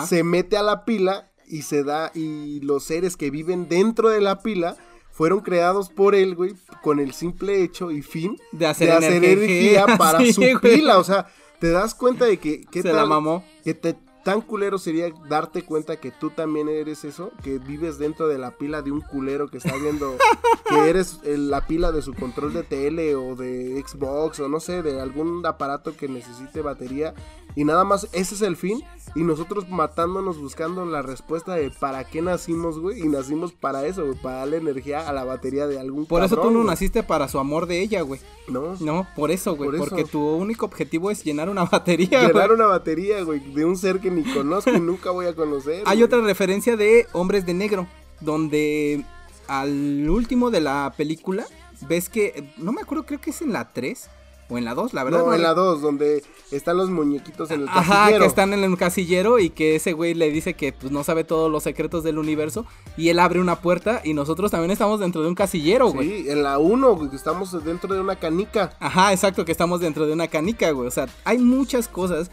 se mete a la pila y se da, y los seres que viven dentro de la pila fueron creados por él, güey, con el simple hecho y fin de hacer, energía. para su pila. O sea, te das cuenta de que... se la mamó. Que te, tan culero sería darte cuenta que tú también eres eso, que vives dentro de la pila de un culero que está viendo que eres la pila de su control de tele o de Xbox o no sé, de algún aparato que necesite batería y nada más ese es el fin y nosotros matándonos buscando la respuesta de para qué nacimos, güey, y nacimos para eso, güey, para darle energía a la batería de algún Por eso tú no naciste para su amor de ella, güey. No. No, por eso, güey, porque tu único objetivo es llenar una batería, Llenar una batería, güey, de un ser que ni conozco y nunca voy a conocer. Hay otra referencia de Hombres de Negro, donde al último de la película ves que no me acuerdo, creo que es en la 3 o en la 2, la verdad. No, en la 2, donde están los muñequitos en el casillero. Ajá, que están en el casillero y que ese güey le dice que pues, no sabe todos los secretos del universo. Y él abre una puerta y nosotros también estamos dentro de un casillero, güey. Sí, en la 1, que estamos dentro de una canica. Ajá, exacto, que estamos dentro de una canica, güey. O sea, hay muchas cosas.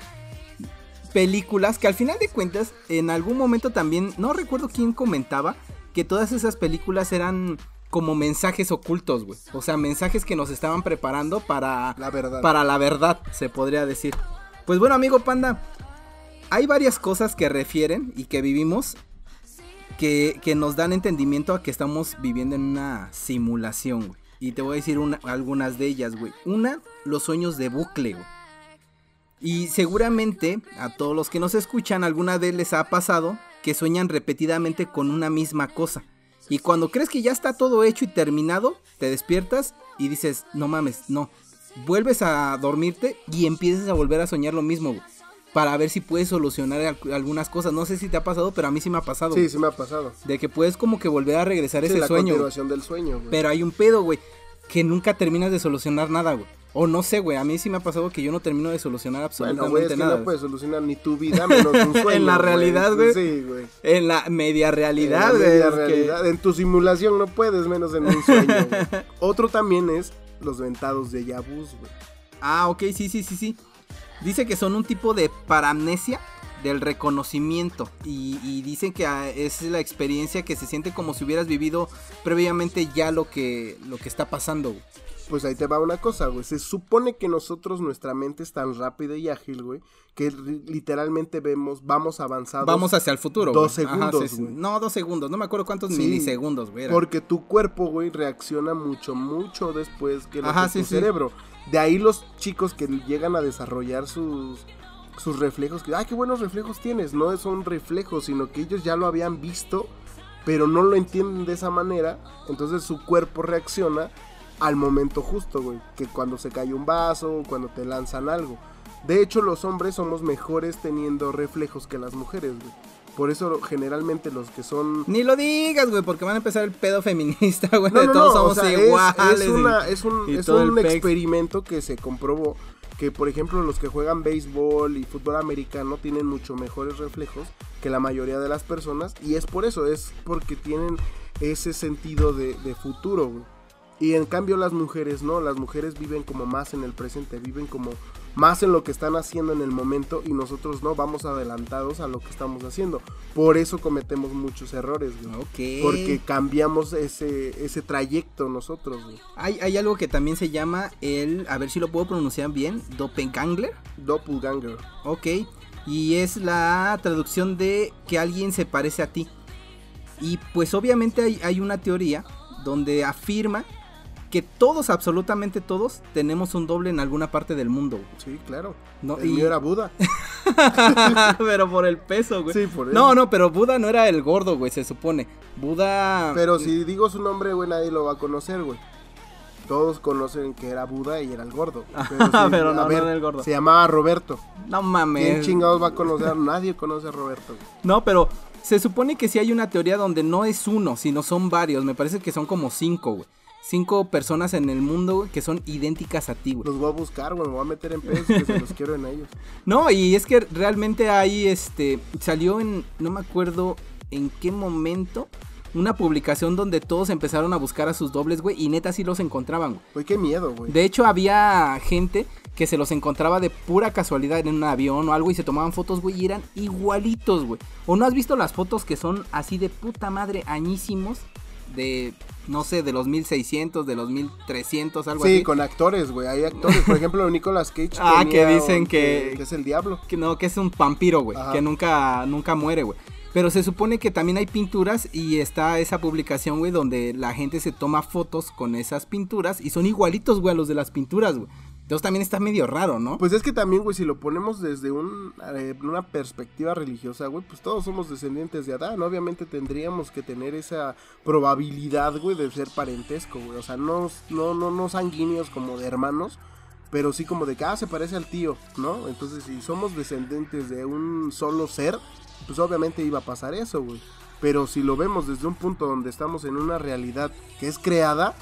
Películas que al final de cuentas, en algún momento también, no recuerdo quién comentaba, que todas esas películas eran como mensajes ocultos, güey. O sea, mensajes que nos estaban preparando para la verdad. Para la verdad, se podría decir. Pues bueno, amigo Panda, hay varias cosas que refieren y que vivimos que, que nos dan entendimiento a que estamos viviendo en una simulación, güey. Y te voy a decir algunas de ellas, güey. Una, los sueños de bucle, güey. Y seguramente a todos los que nos escuchan alguna vez les ha pasado que sueñan repetidamente con una misma cosa. Y cuando crees que ya está todo hecho y terminado, te despiertas y dices, no mames, no. Vuelves a dormirte y empiezas a volver a soñar lo mismo, Para ver si puedes solucionar algunas cosas. No sé si te ha pasado, pero a mí sí me ha pasado. Sí, sí me ha pasado. De que puedes como que volver a regresar ese la sueño. continuación del sueño, güey. Pero hay un pedo, güey. Que nunca terminas de solucionar nada, güey. O no sé, güey, a mí sí me ha pasado que yo no termino de solucionar absolutamente bueno, güey, es Que no puedes solucionar ni tu vida menos un sueño. en la realidad, güey. Sí, güey. En la media realidad, güey. En la media realidad. En tu simulación no puedes menos en un sueño, güey. Otro también es los ventados de Yabus, güey. Ah, ok, sí, sí, sí, sí. Dice que son un tipo de paramnesia del reconocimiento y, y, dicen que ah, es la experiencia que se siente como si hubieras vivido previamente ya lo que, lo que está pasando. Güey pues ahí te va una cosa, güey. Se supone que nosotros, nuestra mente es tan rápida y ágil, güey, que literalmente vemos, vamos avanzados. Vamos hacia el futuro, Dos segundos, No, dos segundos, no me acuerdo cuántos milisegundos, güey. Porque tu cuerpo, güey, reacciona mucho, mucho después que, tu cerebro. De ahí los chicos que llegan a desarrollar sus sus reflejos, que, ay, qué buenos reflejos tienes. No son reflejos, sino que ellos ya lo habían visto, pero no lo entienden de esa manera. Entonces su cuerpo reacciona al momento justo, güey. Que cuando se cae un vaso, cuando te lanzan algo. De hecho, los hombres somos mejores teniendo reflejos que las mujeres, güey. Por eso generalmente los que son... Ni lo digas, güey, porque van a empezar el pedo feminista, güey. No, de no, todos no, o somos sea, es- iguales. Es, una- es un, es un experimento que se comprobó que, por ejemplo, los que juegan béisbol y fútbol americano tienen mucho mejores reflejos que la mayoría de las personas. Y es por eso, es porque tienen ese sentido de, de futuro, güey. Y en cambio las mujeres no, las mujeres viven como más en el presente, viven como más en lo que están haciendo en el momento y nosotros no, vamos adelantados a lo que estamos haciendo. Por eso cometemos muchos errores, güey. Porque cambiamos ese, ese trayecto nosotros, güey. Hay, hay algo que también se llama el, a ver si lo puedo pronunciar bien, Doppelganger. Doppelganger. Ok. Y es la traducción de que alguien se parece a ti. Y pues obviamente hay, hay una teoría donde afirma que todos, absolutamente todos, tenemos un doble en alguna parte del mundo. güey. Sí, claro. No, el y- mío era Buda. pero por el peso, güey. Sí, por eso. No, no, pero Buda no era el gordo, güey, se supone. Buda... Pero si digo su nombre, güey, nadie lo va a conocer, güey. Todos conocen que era Buda y era el gordo. Pero, sí, Pero a no, no era el gordo. Se llamaba Roberto. No ¿Quién mames. chingados va a conocer? Nadie conoce a Roberto. güey. No, pero se supone que sí hay una teoría donde no es uno, sino son varios. Me parece que son como cinco, güey. Cinco personas en el mundo que son idénticas a ti, güey. Los voy a buscar, güey. Me voy a meter en pedos que se los quiero en ellos. No, y es que realmente ahí, este, salió en, no me acuerdo en qué momento, una publicación donde todos empezaron a buscar a sus dobles, güey, y neta sí los encontraban, güey. Güey, qué miedo, güey. De hecho, había gente que se los encontraba de pura casualidad en un avión o algo y se tomaban fotos, güey, y eran igualitos, güey. ¿O no has visto las fotos que son así de puta madre, añísimos? De, no sé, de los 1600, de los 1300, algo Sí, así. con actores, güey. Hay actores. Por ejemplo, Nicolas Cage. Ah, que dicen que- que es el diablo. Que no, que es un vampiro, güey. Que nunca, nunca muere, güey. Pero se supone que también hay pinturas y está esa publicación, güey, donde la gente se toma fotos con esas pinturas y son igualitos, güey, a los de las pinturas, güey. Entonces también está medio raro, ¿no? Pues es que también, güey, si lo ponemos desde eh, una perspectiva religiosa, güey, pues todos somos descendientes de Adán. Obviamente tendríamos que tener esa probabilidad, güey, de ser parentesco, güey. O sea, no, no, no, no sanguíneos como de hermanos, pero sí como de que, ah, se parece al tío, ¿no? Entonces, si somos descendientes de un solo ser, pues obviamente iba a pasar eso, güey. Pero si lo vemos desde un punto donde estamos en una realidad que es creada,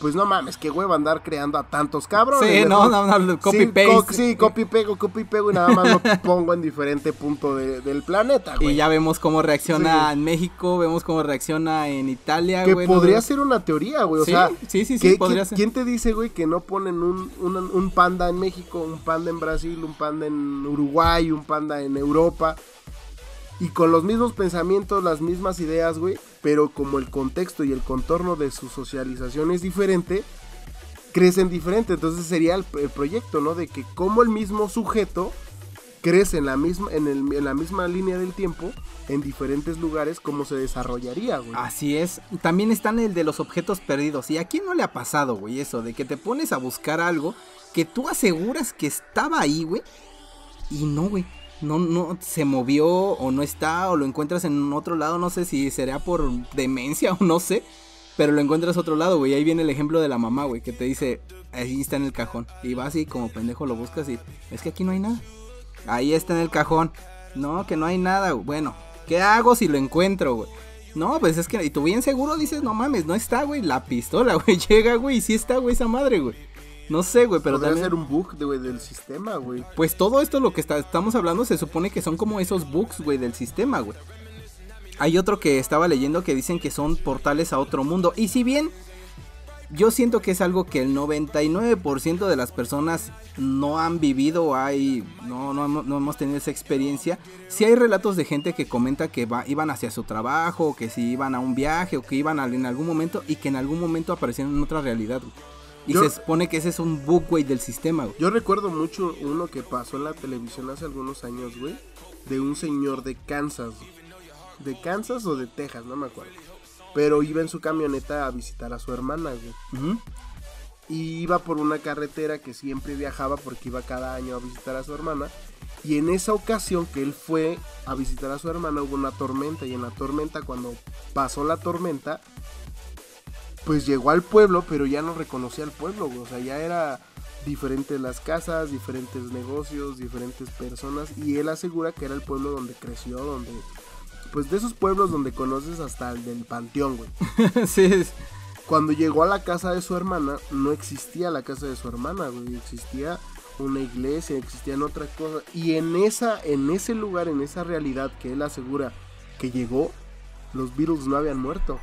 pues no mames, qué hueva andar creando a tantos cabrones. sí, no, no, no, copy paste. co- sí, copy pego, copy pego y nada más lo pongo en diferente punto de- del planeta, güey. Y ya vemos cómo reacciona Sí. en México, vemos cómo reacciona en Italia, que güey. ¿no? podría ser una teoría, güey. O Sí, sea, sí, sí, sí, ¿qué- podría quién, ser. quién te dice, güey, que no ponen un, un, un panda en México, un panda en Brasil, un panda en Uruguay, un panda en Europa? Y con los mismos pensamientos, las mismas ideas, güey. Pero como el contexto y el contorno de su socialización es diferente, crecen diferente. Entonces sería el, proyecto, ¿no? De que como el mismo sujeto crece en la misma, en la misma línea del tiempo, en diferentes lugares, cómo se desarrollaría, güey. Así es. También están el de los objetos perdidos. ¿Y a quién no le ha pasado, güey? Eso, de que te pones a buscar algo que tú aseguras que estaba ahí, güey. Y no, güey. No, no, se movió o no está o lo encuentras en otro lado. No sé si será por demencia o no sé. Pero lo encuentras otro lado, güey. Ahí viene el ejemplo de la mamá, güey. Que te dice, ahí está en el cajón. Y vas y como pendejo lo buscas y es que aquí no hay nada. Ahí está en el cajón. No, que no hay nada. Bueno, ¿qué hago si lo encuentro, güey? No, pues es que, y tú bien seguro dices, no mames, no está, güey, la pistola, güey, llega, güey, y sí está, güey, esa madre, güey. No sé, güey, pero Podría también, ser un bug de, güey, del sistema, güey. pues todo esto lo que está- estamos hablando se supone que son como esos bugs, güey, del sistema, güey. Hay otro que estaba leyendo que dicen que son portales a otro mundo. Y si bien yo siento que es algo que el 99% de las personas no han vivido, hay, no, no, hemos, no hemos tenido esa experiencia. Si hay relatos de gente que comenta que va, iban hacia su trabajo, o que si iban a un viaje, o que iban a- en algún momento y que en algún momento aparecieron en otra realidad. güey. Y Yo- se supone que ese es un bug, güey, del sistema, güey. Yo recuerdo mucho uno que pasó en la televisión hace algunos años, güey. De un señor de Kansas. ¿De Kansas o de Texas? No me acuerdo. Pero iba en su camioneta a visitar a su hermana, güey. Y iba por una carretera que siempre viajaba porque iba cada año a visitar a su hermana. Y en esa ocasión que él fue a visitar a su hermana hubo una tormenta. Y en la tormenta, cuando pasó la tormenta, pues llegó al pueblo, pero ya no reconocía al pueblo, güey. O sea, ya era diferentes las casas, diferentes negocios, diferentes personas y él asegura que era el pueblo donde creció, donde pues de esos pueblos donde conoces hasta el del panteón, güey. sí. Cuando llegó a la casa de su hermana, no existía la casa de su hermana, güey, existía una iglesia, existían otras cosas y en esa en ese lugar, en esa realidad que él asegura que llegó, los Beatles no habían muerto.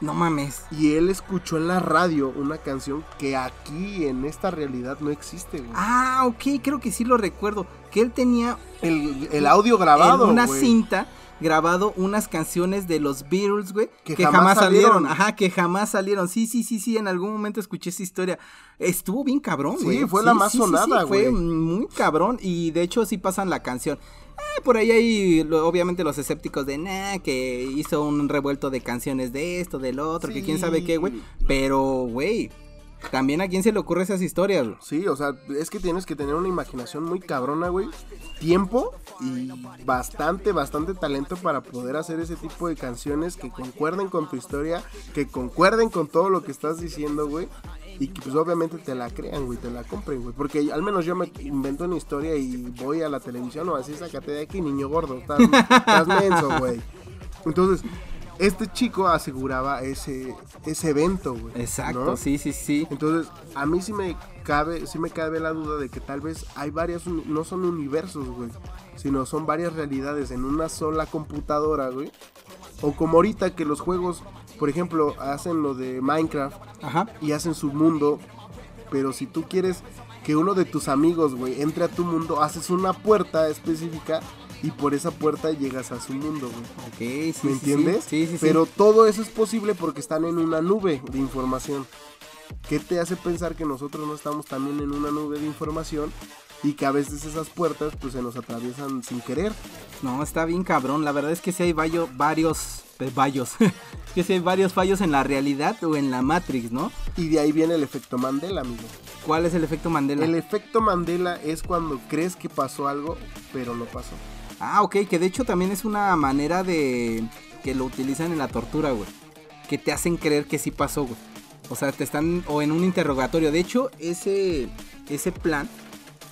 No mames. Y él escuchó en la radio una canción que aquí, en esta realidad, no existe, güey. Ah, ok, creo que sí lo recuerdo. Que él tenía el, el audio grabado. En una güey. cinta grabado unas canciones de los Beatles, güey, que, jamás, salieron. Ajá, que jamás salieron. Sí, sí, sí, sí, en algún momento escuché esa historia. Estuvo bien cabrón, güey. Sí, fue la más sí, sonada, sí, Fue güey. muy cabrón y de hecho sí pasan la canción. Eh, por ahí hay lo- obviamente los escépticos de nah, que hizo un revuelto de canciones de esto, del otro, que quién sabe qué, güey. Pero, güey, también a quién se le ocurre esas historias, güey. Sí, o sea, es que tienes que tener una imaginación muy cabrona, güey. Tiempo y bastante, bastante talento para poder hacer ese tipo de canciones que concuerden con tu historia, que concuerden con todo lo que estás diciendo, güey. Y que pues obviamente te la crean, güey, te la compren, güey. Porque al menos yo me invento una historia y voy a la televisión o así, sácate de aquí, niño gordo. Estás, estás menso, güey. Entonces, este chico aseguraba ese, ese evento, güey. Exacto, ¿no? sí, sí, sí. Entonces, a mí sí me cabe, sí me cabe la duda de que tal vez hay varias, no son universos, güey, sino son varias realidades en una sola computadora, güey. O como ahorita que los juegos, por ejemplo, hacen lo de Minecraft Ajá. y hacen su mundo, pero si tú quieres que uno de tus amigos, güey, entre a tu mundo, haces una puerta específica y por esa puerta llegas a su mundo, güey. Sí, ¿Me sí. entiendes? Sí, sí, sí. Pero todo eso es posible porque están en una nube de información. ¿Qué te hace pensar que nosotros no estamos también en una nube de información y que a veces esas puertas pues se nos atraviesan sin querer? No, está bien cabrón. La verdad es que sí hay vallo- varios. eh, vallos. que sí hay varios fallos en la realidad o en la Matrix, ¿no? Y de ahí viene el efecto Mandela, amigo. ¿Cuál es el efecto Mandela? El efecto Mandela es cuando crees que pasó algo, pero no pasó. Ah, ok, que de hecho también es una manera de. que lo utilizan en la tortura, güey. Que te hacen creer que sí pasó, güey. O sea, te están. o en un interrogatorio. De hecho, ese. ese plan.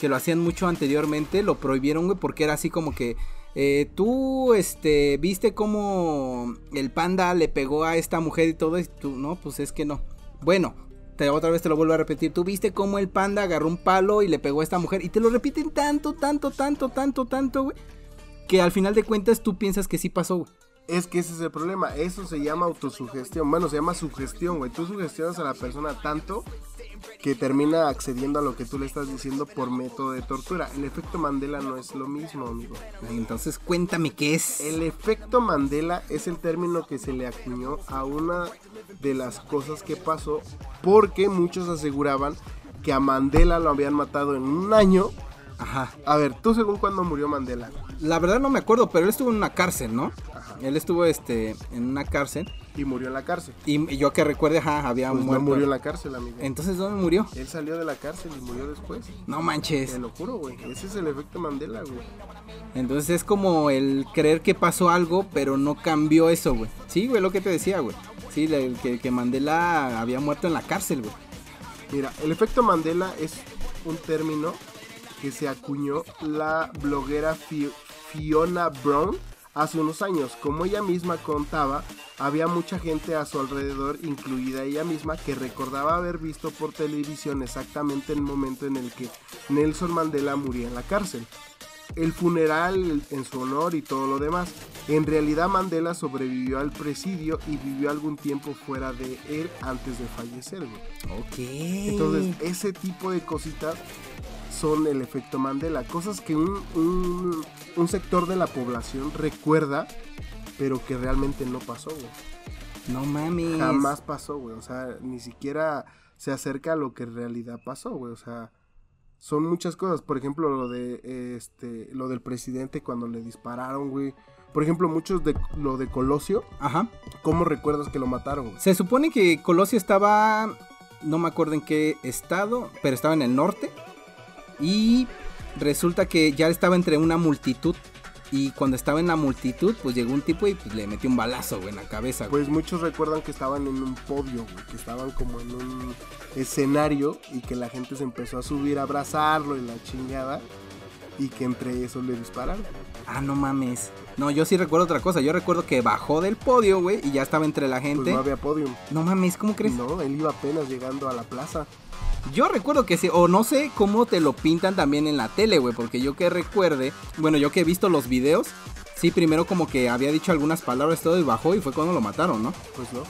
Que lo hacían mucho anteriormente. Lo prohibieron, güey. Porque era así como que. eh, tú, este, viste cómo el panda le pegó a esta mujer y todo, y tú, no, pues es que no. Bueno, te, otra vez te lo vuelvo a repetir. Tú viste cómo el panda agarró un palo y le pegó a esta mujer. Y te lo repiten tanto, tanto, tanto, tanto, tanto, güey. Que al final de cuentas tú piensas que sí pasó, güey. Es que ese es el problema. Eso se llama autosugestión. Bueno, se llama sugestión, güey. Tú sugestionas a la persona tanto que termina accediendo a lo que tú le estás diciendo por método de tortura. El efecto Mandela no es lo mismo, amigo. Entonces cuéntame qué es. El efecto Mandela es el término que se le acuñó a una de las cosas que pasó porque muchos aseguraban que a Mandela lo habían matado en un año. Ajá. A ver, ¿tú según cuándo murió Mandela? La verdad no me acuerdo, pero él estuvo en una cárcel, ¿no? Él estuvo este en una cárcel Y murió en la cárcel. y y yo que recuerde, ajá, había Pues no muerto. murió en la cárcel, amigo. Entonces ¿dónde murió? Él salió de la cárcel y murió después. No manches. Te lo juro, güey. Ese es el efecto Mandela, güey. Entonces es como el creer que pasó algo, pero no cambió eso, güey. Sí, güey, lo que te decía, güey. Sí, que, que Mandela había muerto en la cárcel, güey. Mira, el efecto Mandela es un término que se acuñó la bloguera Fi- Fiona Brown hace unos años. Como ella misma contaba, había mucha gente a su alrededor, incluida ella misma, que recordaba haber visto por televisión exactamente el momento en el que Nelson Mandela murió en la cárcel. El funeral en su honor y todo lo demás. En realidad Mandela sobrevivió al presidio y vivió algún tiempo fuera de él antes de fallecer, güey. Ok. Entonces, ese tipo de cositas son el efecto Mandela. Cosas que un, un- un sector de la población recuerda, pero que realmente no pasó, güey. no mames. Jamás pasó, güey. O sea, ni siquiera se acerca a lo que en realidad pasó, güey. O sea, son muchas cosas. Por ejemplo, lo de este, lo del presidente cuando le dispararon, güey. Por ejemplo, muchos de lo de Colosio, Ajá. ¿cómo recuerdas que lo mataron? güey? Se supone que Colosio estaba, no me acuerdo en qué estado, pero estaba en el norte. Y resulta que ya estaba entre una multitud. Y cuando estaba en la multitud, pues llegó un tipo y pues, le metió un balazo, güey, en la cabeza, güey. Pues muchos recuerdan que estaban en un podio, güey, que estaban como en un escenario y que la gente se empezó a subir a abrazarlo y la chingada y que entre eso le dispararon. Ah, no mames. No, yo sí recuerdo otra cosa. Yo recuerdo que bajó del podio, güey, y ya estaba entre la gente. Pues no había podium. No mames, ¿cómo crees? No, él iba apenas llegando a la plaza. Yo recuerdo que sí, o no sé cómo te lo pintan también en la tele, güey, porque yo que recuerde, bueno, yo que he visto los videos, sí, primero como que había dicho algunas palabras todo y bajó y fue cuando lo mataron, ¿no? Pues no.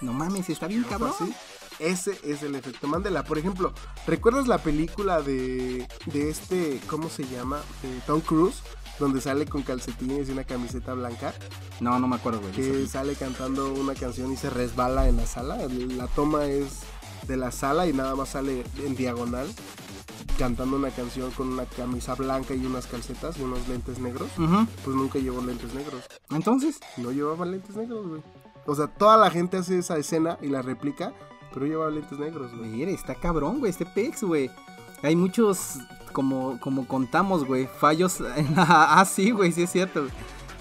No mames, está bien ¿No cabrón. así? Ese es el efecto Mandela. Por ejemplo, ¿recuerdas la película de, de este, ¿cómo se llama? De Tom Cruise, donde sale con calcetines y una camiseta blanca, No, no me acuerdo, güey. que sale cantando una canción y se resbala en la sala. La toma es de la sala y nada más sale en diagonal cantando una canción con una camisa blanca y unas calcetas y unos lentes negros. Pues nunca llevó lentes negros. Entonces, No llevaba lentes negros, güey. O sea, toda la gente hace esa escena y la replica, pero llevaba lentes negros, güey. mire, está cabrón, güey, este pex, güey. Hay muchos, como, como contamos, güey, fallos en la... Ah, sí, güey, sí es cierto.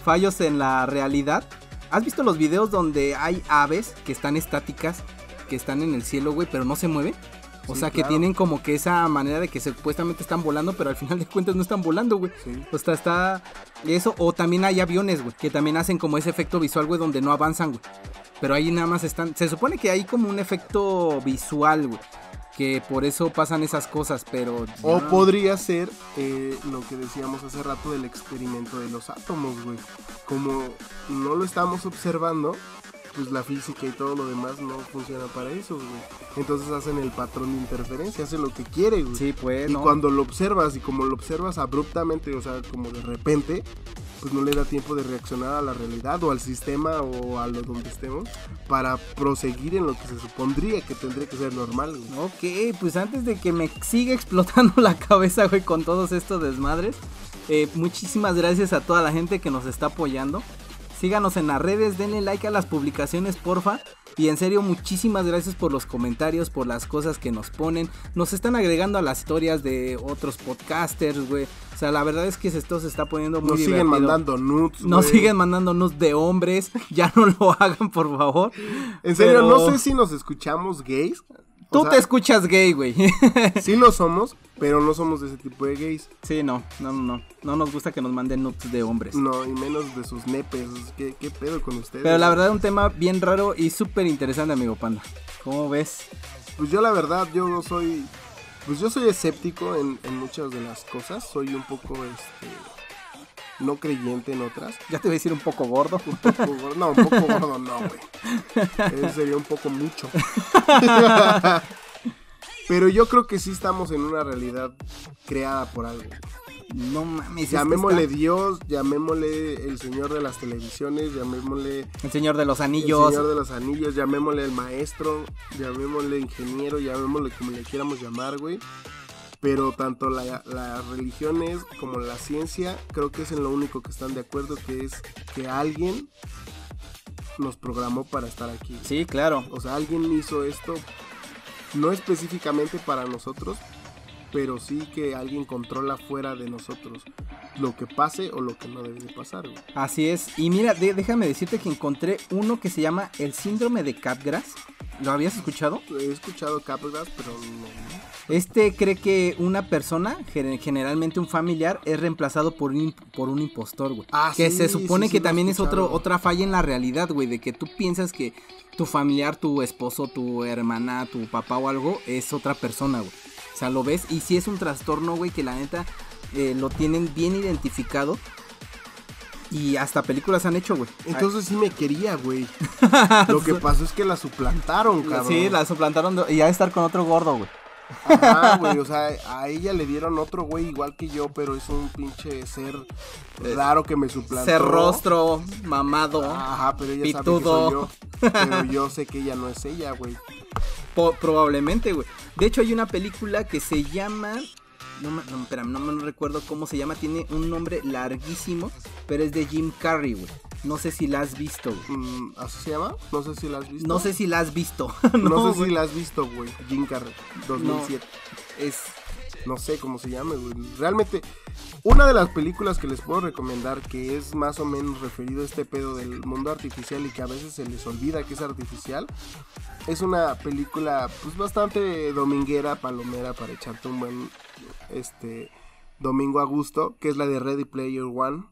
Fallos en la realidad. ¿Has visto los videos donde hay aves que están estáticas, que están en el cielo, güey, pero no se mueven? O Sí, sea, que tienen como que esa manera de que supuestamente están volando, pero al final de cuentas no están volando, güey. Sí. O sea, está eso. O también hay aviones, güey, que también hacen como ese efecto visual, güey, donde no avanzan, güey. Pero ahí nada más están. Se supone que hay como un efecto visual, güey. Que por eso pasan esas cosas, pero. O podría ser eh, lo que decíamos hace rato del experimento de los átomos, güey. Como no lo estamos observando, pues la física y todo lo demás no funciona para eso, güey. Entonces hacen el patrón de interferencia, hacen lo que quiere, güey. Sí, pues. y no. cuando lo observas y como lo observas abruptamente, o sea, como de repente, pues no le da tiempo de reaccionar a la realidad o al sistema o a lo donde estemos para proseguir en lo que se supondría que tendría que ser normal, güey. Ok, pues antes de que me siga explotando la cabeza, güey, con todos estos desmadres, eh, muchísimas gracias a toda la gente que nos está apoyando. Síganos en las redes, denle like a las publicaciones, porfa. Y en serio, muchísimas gracias por los comentarios, por las cosas que nos ponen. Nos están agregando a las historias de otros podcasters, güey. O sea, la verdad es que esto se está poniendo muy Nos siguen mandando nudes, Nos siguen mandando nudes de hombres. Ya no lo hagan, por favor. En serio, Pero no sé si nos escuchamos gays. O Tú sea, te escuchas gay, güey. Sí lo somos, pero no somos de ese tipo de gays. Sí, no, no, no, no. No nos gusta que nos manden nudes de hombres. No, y menos de sus nepes. ¿Qué, qué pedo con ustedes? Pero la verdad, un tema bien raro y súper interesante, amigo Panda. ¿Cómo ves? Pues yo la verdad, yo no soy... Pues yo soy escéptico en, en muchas de las cosas. Soy un poco, este... No creyente en otras. Ya te voy a decir un poco gordo. Un poco gordo. No, un poco gordo no, güey. Eso sería un poco mucho. Pero yo creo que sí estamos en una realidad creada por algo. No mames. es que Llamémosle está- Dios, llamémosle el Señor de las televisiones, llamémosle El señor de los el anillos. Señor de los Anillos, llamémosle el maestro, llamémosle ingeniero, llamémosle como le quieramos llamar, güey. Pero tanto la- las religiones como la ciencia, creo que es en lo único que están de acuerdo, que es que alguien nos programó para estar aquí. Sí, claro. O sea, alguien hizo esto, no específicamente para nosotros, pero sí que alguien controla fuera de nosotros lo que pase o lo que no debe de pasar, güey. Así es. Y mira, de- déjame decirte que encontré uno que se llama el síndrome de Capgras. ¿Lo habías escuchado? He escuchado Capgras, pero no. Este cree que una persona, gen- generalmente un familiar, es reemplazado por un, por un impostor, güey. Ah, que sí, se supone sí, que sí también es otro, otra falla en la realidad, güey, de que tú piensas que tu familiar, tu esposo, tu hermana, tu papá o algo es otra persona, güey. O sea, lo ves y si es un trastorno, güey, que la neta eh, lo tienen bien identificado. Y hasta películas han hecho, güey. Entonces sí me quería, güey. Lo que pasó es que la suplantaron, cabrón. Sí, la suplantaron y ha de estar con otro gordo, güey. Ajá, güey. O sea, a ella le dieron otro güey igual que yo, pero es un pinche ser raro que me suplantó. Ser rostro, mamado. Ajá, pero ella sabe Pitudo. que soy yo. Pero yo sé que ella no es ella, güey. Po- probablemente, güey. De hecho, hay una película que se llama. No, me- no, espérame, no me recuerdo cómo se llama. Tiene un nombre larguísimo. Pero es de Jim Carrey, güey. No sé si la has visto, güey. Mm, ¿Así se llama? No sé si la has visto. No sé si la has visto. No, no, sé güey. si la has visto, güey. Jim Carrey, 2007. Es. No sé cómo se llame, güey. Realmente, Una de las películas que les puedo recomendar que es más o menos referido a este pedo del mundo artificial y que a veces se les olvida que es artificial, es una película pues bastante dominguera, palomera para echarte un buen este domingo a gusto, que es la de Ready Player One,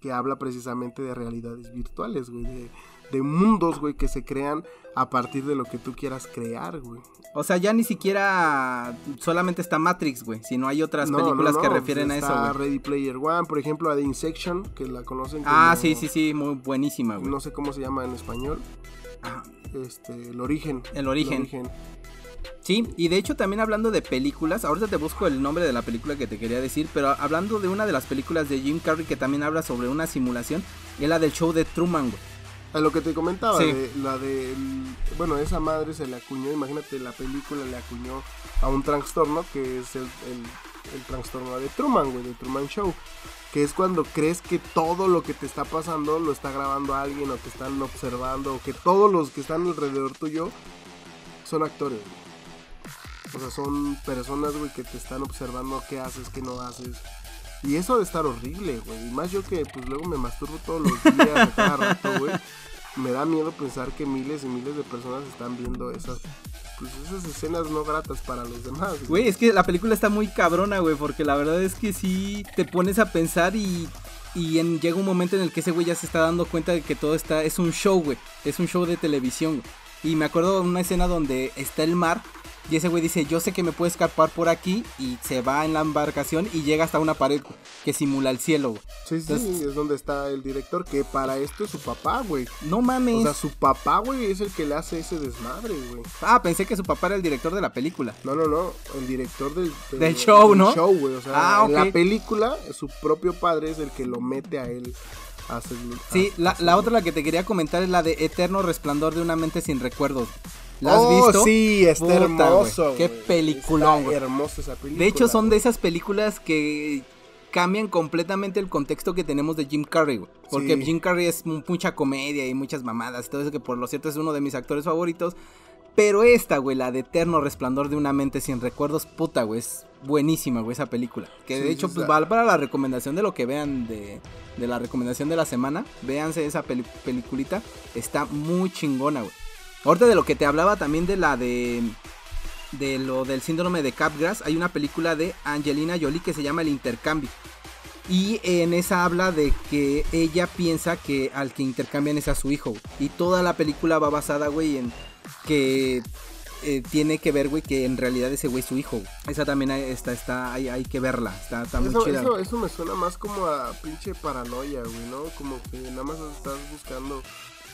que habla precisamente de realidades virtuales, güey, de, de mundos, güey, que se crean a partir de lo que tú quieras crear, güey. O sea, ya ni siquiera solamente está Matrix, güey, sino hay otras No, películas no, que refieren a eso, güey. Ready Player One, por ejemplo, a The Insection, que la conocen como... Ah, sí, sí, sí, muy buenísima, güey. No sé cómo se llama en español. Ah, Este, el origen. El origen. Sí, y de hecho también hablando de películas, ahorita te busco el nombre de la película que te quería decir, pero hablando de una de las películas de Jim Carrey que también habla sobre una simulación, es la del show de Truman, güey. A lo que te comentaba, Sí. de- la de. Bueno, esa madre se le acuñó, imagínate, la película le acuñó a un trastorno que es el, el- el trastorno de Truman, güey, de Truman Show. Que es cuando crees que todo lo que te está pasando lo está grabando alguien o te están observando o que todos los que están alrededor tuyo son actores, güey. O sea, son personas, güey, que te están observando qué haces, qué no haces. Y eso de estar horrible, güey. Y más yo que pues luego me masturbo todos los días, cada rato, güey. Me da miedo pensar que miles y miles de personas están viendo esas, pues esas escenas no gratas para los demás. Güey, es que la película está muy cabrona, güey, porque la verdad es que sí te pones a pensar y, y en- llega un momento en el que ese güey ya se está dando cuenta de que todo está, es un show, güey, es un show de televisión. güey. Y me acuerdo de una escena donde está el mar y ese güey dice, yo sé que me puedo escapar por aquí y se va en la embarcación y llega hasta una pared que simula el cielo, güey. Sí, sí, Entonces- es donde está el director, que para esto es su papá, güey. No mames. O sea, su papá, güey, es el que le hace ese desmadre, güey. ah, pensé que su papá era el director de la película. No, no, no, el director del, Del show, ¿no? show, güey. O sea, Ah, en la película, su propio padre es el que lo mete a él. Sí, la, la otra la que te quería comentar es la de Eterno Resplandor de una mente sin recuerdos. ¿La has oh, visto? Sí, está Puta, hermoso. Qué güey. peliculón, güey. hermosa esa película. De hecho, son de esas películas que cambian completamente el contexto que tenemos de Jim Carrey, güey. Porque Sí. Jim Carrey es mu- mucha comedia y muchas mamadas todo eso que por lo cierto es uno de mis actores favoritos. Pero esta, güey, la de Eterno Resplandor de una mente sin recuerdos, puta, güey, es buenísima, güey, esa película. Que de hecho, sí, pues va para la recomendación de lo que vean de, de la recomendación de la semana. Véanse esa peli- peliculita, está muy chingona, güey. Ahorita de lo que te hablaba también de la de de lo del síndrome de Capgras, hay una película de Angelina Jolie que se llama El Intercambio. Y en esa habla de que ella piensa que al que intercambian es a su hijo. Y toda la película va basada, güey, en que eh, tiene que ver, güey, que en realidad ese güey es su hijo. Esa también hay- está, está, hay, hay que verla. Está, está muy chida. eso, eso me suena más como a pinche paranoia, güey, ¿no? Como que nada más estás buscando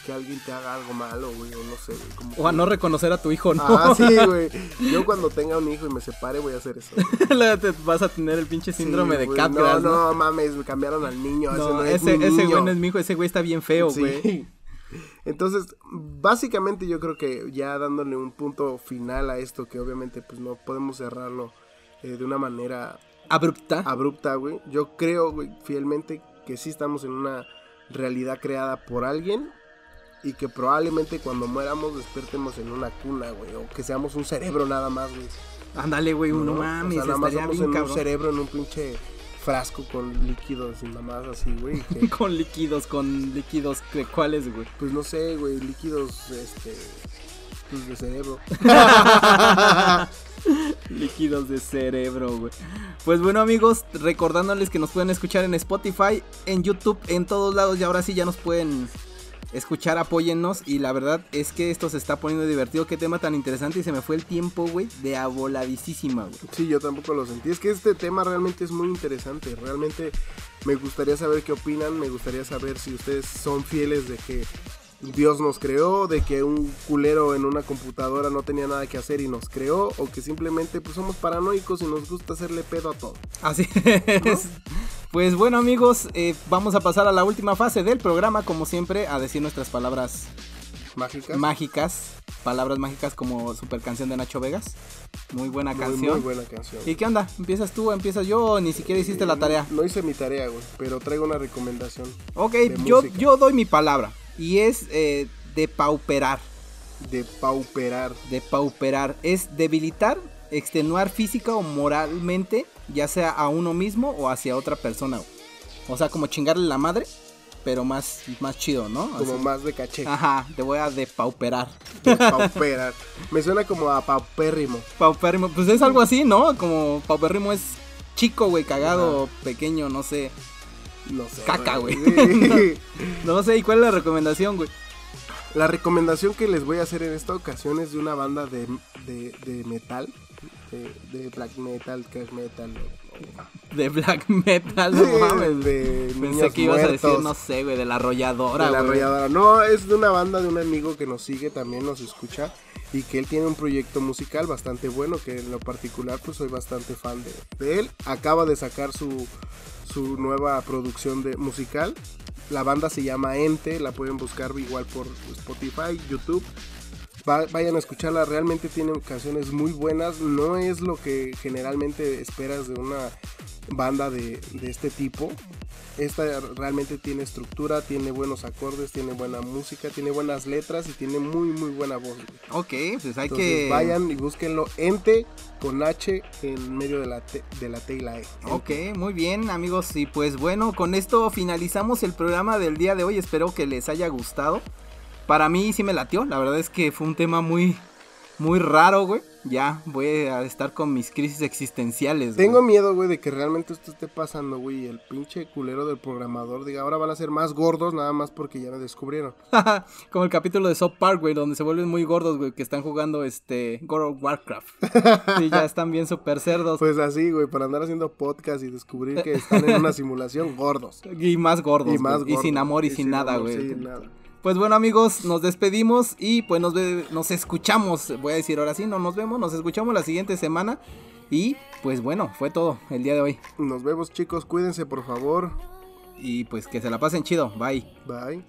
que alguien te haga algo malo, güey, o no sé, güey. Como O a que- no reconocer a tu hijo, ¿no? Ah, sí, güey. Yo cuando tenga un hijo y me separe voy a hacer eso. Vas a tener el pinche síndrome Sí, de. Capgras, No, ¿no? no, mames, me cambiaron al niño. No, ese no es ese, güey no es mi hijo, ese güey está bien feo, Sí. güey. Entonces, básicamente yo creo que ya dándole un punto final a esto, que obviamente pues no podemos cerrarlo eh, de una manera Abrupta. abrupta, güey. Yo creo, güey, fielmente que sí estamos en una realidad creada por alguien y que probablemente cuando muéramos despertemos en una cuna, güey, o que seamos un cerebro nada más, güey. Ándale, güey, no, O mames, sea, nada más somos bien en un cerebro en un pinche frasco con líquidos y mamás así, güey. que, Con líquidos, con líquidos, ¿de ¿cuáles, güey? pues no sé, güey, líquidos, este, pues de cerebro. líquidos de cerebro, güey. Pues bueno, amigos, recordándoles que nos pueden escuchar en Spotify, en YouTube, en todos lados. Y ahora sí ya nos pueden escuchar, apóyennos. Y la verdad es que esto se está poniendo divertido. Qué tema tan interesante. Y se me fue el tiempo, güey, de aboladísima, güey. Sí, yo tampoco lo sentí. Es que este tema realmente es muy interesante. Realmente me gustaría saber qué opinan. Me gustaría saber si ustedes son fieles de que Dios nos creó, de que un culero en una computadora no tenía nada que hacer y nos creó, o que simplemente pues somos paranoicos y nos gusta hacerle pedo a todo. Así es. Pues bueno, amigos, eh, vamos a pasar a la última fase del programa, como siempre, a decir nuestras palabras Mágicas. mágicas. Palabras mágicas como super canción de Nacho Vegas. Muy buena muy, canción. muy buena canción. ¿Y qué onda? ¿Empiezas tú o empiezas yo? Ni siquiera hiciste la tarea. No hice mi tarea, güey, pero traigo una recomendación. Ok, yo, música. yo doy mi palabra. Y es eh, de pauperar. De pauperar. De pauperar. Es debilitar, extenuar física o moralmente ya sea a uno mismo o hacia otra persona. O sea, como chingarle la madre, pero más, más chido, ¿no? Como más de caché. Ajá, te voy a depauperar. Depauperar. Me suena como a paupérrimo. Paupérrimo, pues es algo así, ¿no? Como paupérrimo es chico, güey, cagado, pequeño, no sé. No sé. Caca, güey. no sé, ¿y cuál es la recomendación, güey? La recomendación que les voy a hacer en esta ocasión es de una banda de, de, de metal. De, de, black metal, thrash metal. De black metal, no mames. De Pensé que ibas a decir, no sé, güey, de la arrolladora. De la arrolladora. No, es de una banda de un amigo que nos sigue también, nos escucha. Y que él tiene un proyecto musical bastante bueno. Que en lo particular, pues soy bastante fan de, de él. Acaba de sacar su, su nueva producción de musical. La banda se llama Ente, la pueden buscar igual por Spotify, YouTube. Va- vayan a escucharla, realmente tiene canciones muy buenas. No es lo que generalmente esperas de una banda de, de este tipo. Esta realmente tiene estructura, tiene buenos acordes, tiene buena música, tiene buenas letras y tiene muy muy buena voz. güey. Ok, pues hay Entonces que... vayan y búsquenlo Ente con H en medio de la de la T y la E. Ok, muy bien amigos y pues bueno, con esto finalizamos el programa del día de hoy, espero que les haya gustado. Para mí sí me latió, la verdad es que fue un tema muy, muy raro, güey. Ya voy a estar con mis crisis existenciales. güey. Tengo miedo, güey, de que realmente esto esté pasando, güey, el pinche culero del programador diga, ahora van a ser más gordos nada más porque ya me descubrieron. Como el capítulo de South Park, güey, donde se vuelven muy gordos, güey, que están jugando este World of Warcraft. y ya están bien super cerdos. Pues así, güey, para andar haciendo podcast y descubrir que están en una simulación gordos. Y más gordos, Y más güey, y gordos. sin amor y, sin, nada, amor, güey. sin nada. Pues bueno amigos, nos despedimos y pues nos, ve- nos escuchamos, voy a decir ahora sí, no nos vemos, nos escuchamos la siguiente semana y pues bueno, fue todo el día de hoy Nos vemos, chicos, cuídense, por favor. y pues que se la pasen chido, bye. Bye.